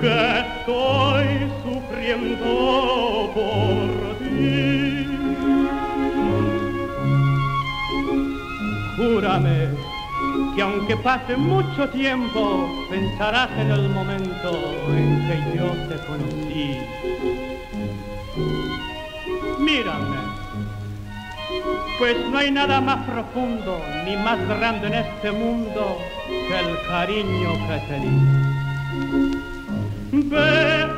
que estoy sufriendo por ti. Júrame que aunque pase mucho tiempo, pensarás en el momento en que yo te conocí. Mírame. Pues no hay nada más profundo ni más grande en este mundo que el cariño que te di. baie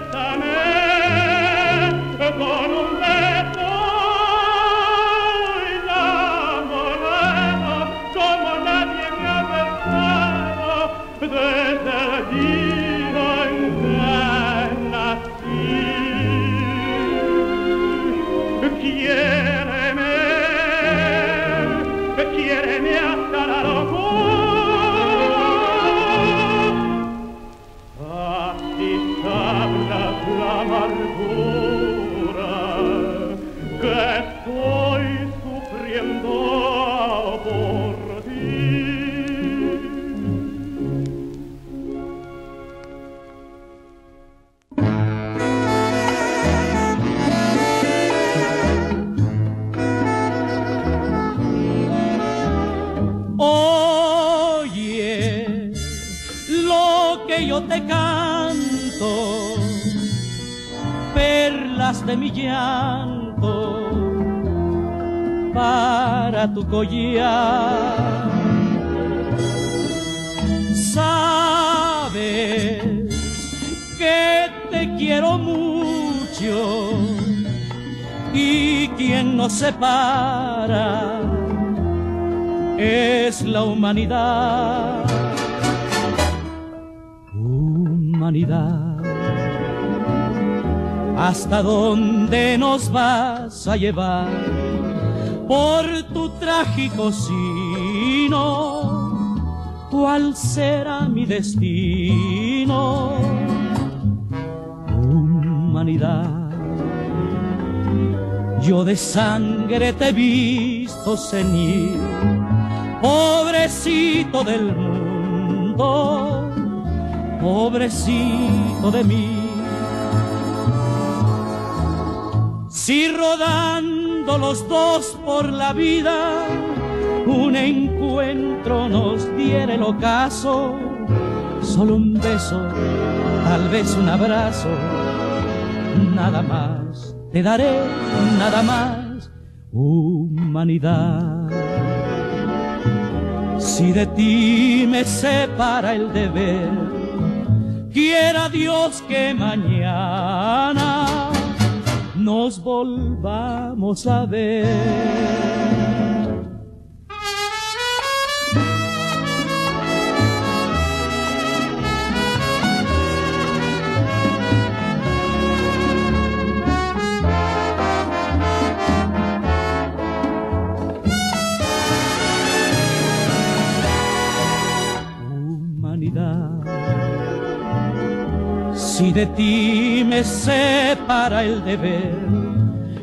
de mi llanto para tu collar. Sabes que te quiero mucho y quien nos separa es la humanidad. Humanidad, ¿hasta dónde nos vas a llevar por tu trágico sino? ¿Cuál será mi destino? Humanidad. Yo de sangre te he visto ceñir, pobrecito del mundo, pobrecito de mí. Si rodando los dos por la vida, un encuentro nos diera el ocaso, solo un beso, tal vez un abrazo, nada más, te daré nada más, humanidad. Si de ti me separa el deber, quiera Dios que mañana nos volvamos a ver. Humanidad, si de ti me separa el deber,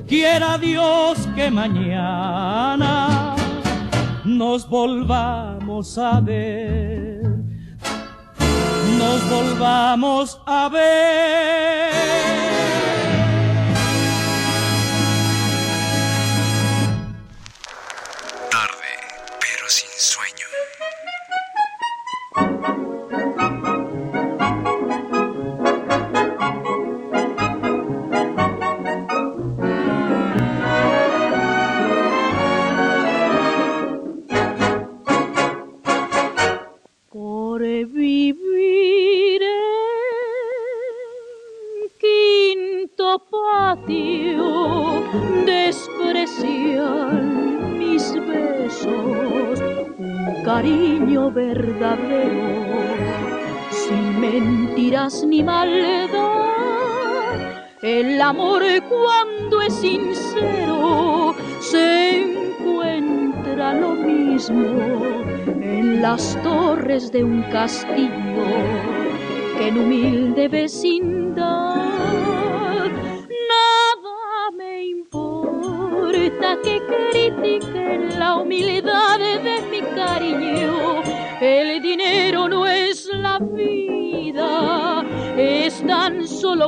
quiera Dios que mañana nos volvamos a ver, nos volvamos a ver. Mentiras ni maldad el amor cuando es sincero se encuentra lo mismo en las torres de un castillo que en humilde vecindad.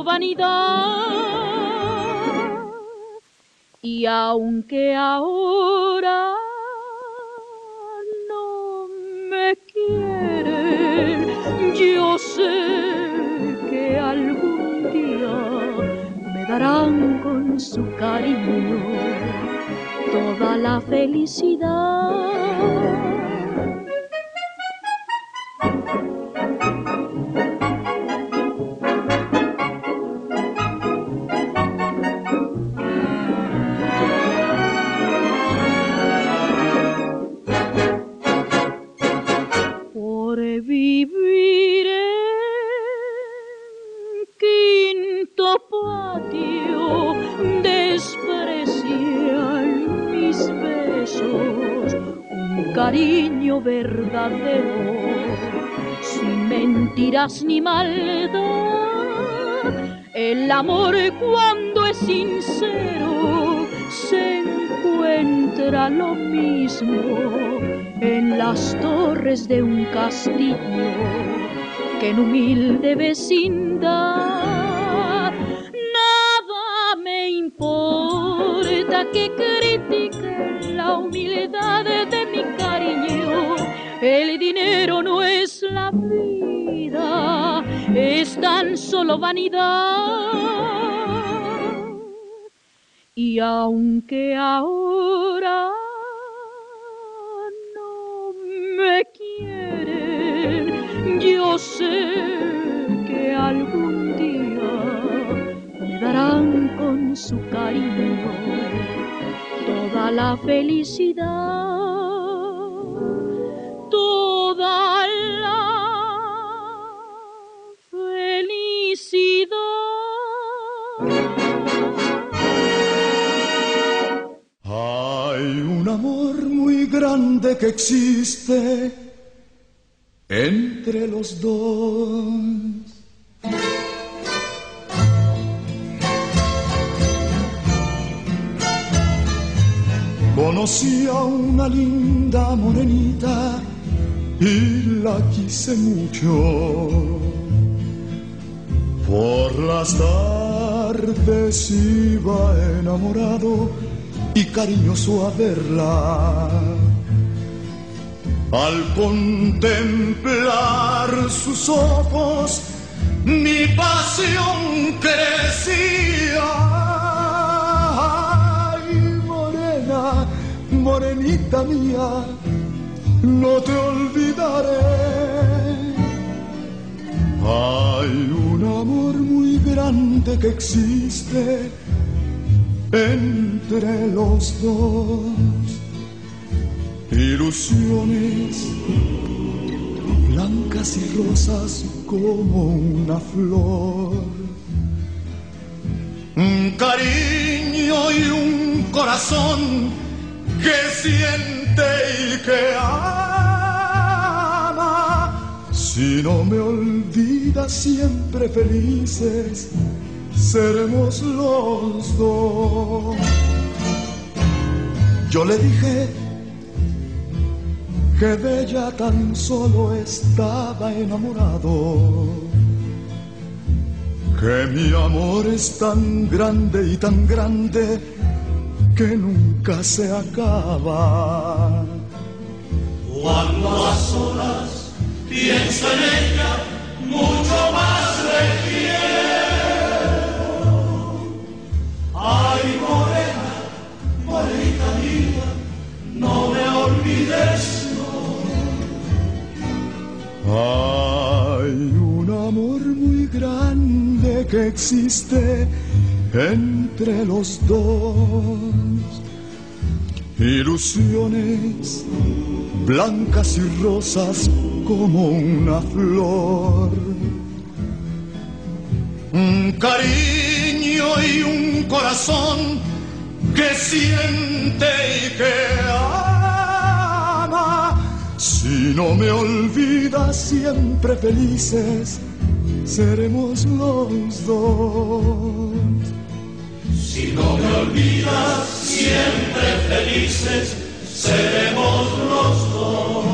Vanidad. Y aunque ahora no me quieren, yo sé que algún día me darán con su cariño toda la felicidad. Ni maldad. El amor cuando es sincero se encuentra lo mismo en las torres de un castillo que en humilde vecindad. Nada me importa que critiquen vanidad. Y aunque ahora no me quieren, yo sé que algún día me darán con su cariño toda la felicidad grande que existe entre los dos. Conocí a una linda morenita y la quise mucho. Por las tardes iba enamorado y cariñoso a verla. Al contemplar sus ojos, mi pasión crecía. Ay, morena, morenita mía no te olvidaré. Hay un amor muy grande que existe entre los dos. Ilusiones blancas y rosas como una flor. Un cariño y un corazón que siente y que ama. Si no me olvidas siempre felices, seremos los dos. Yo le dije que de ella tan solo estaba enamorado. Que mi amor es tan grande y tan grande que nunca se acaba. Cuando a solas pienso en ella, mucho más le quiero. Ay, morena, morenita mía, no me olvides. Hay un amor muy grande que existe entre los dos. Ilusiones blancas y rosas como una flor. Un cariño y un corazón que siente y que ama. Si no me olvidas siempre felices, seremos los dos. Si no me olvidas, siempre felices seremos los dos.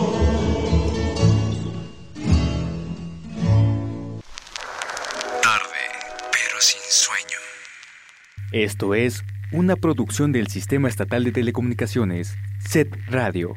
Tarde, pero sin sueño. Esto es una producción del Sistema Estatal de Telecomunicaciones, SET Radio.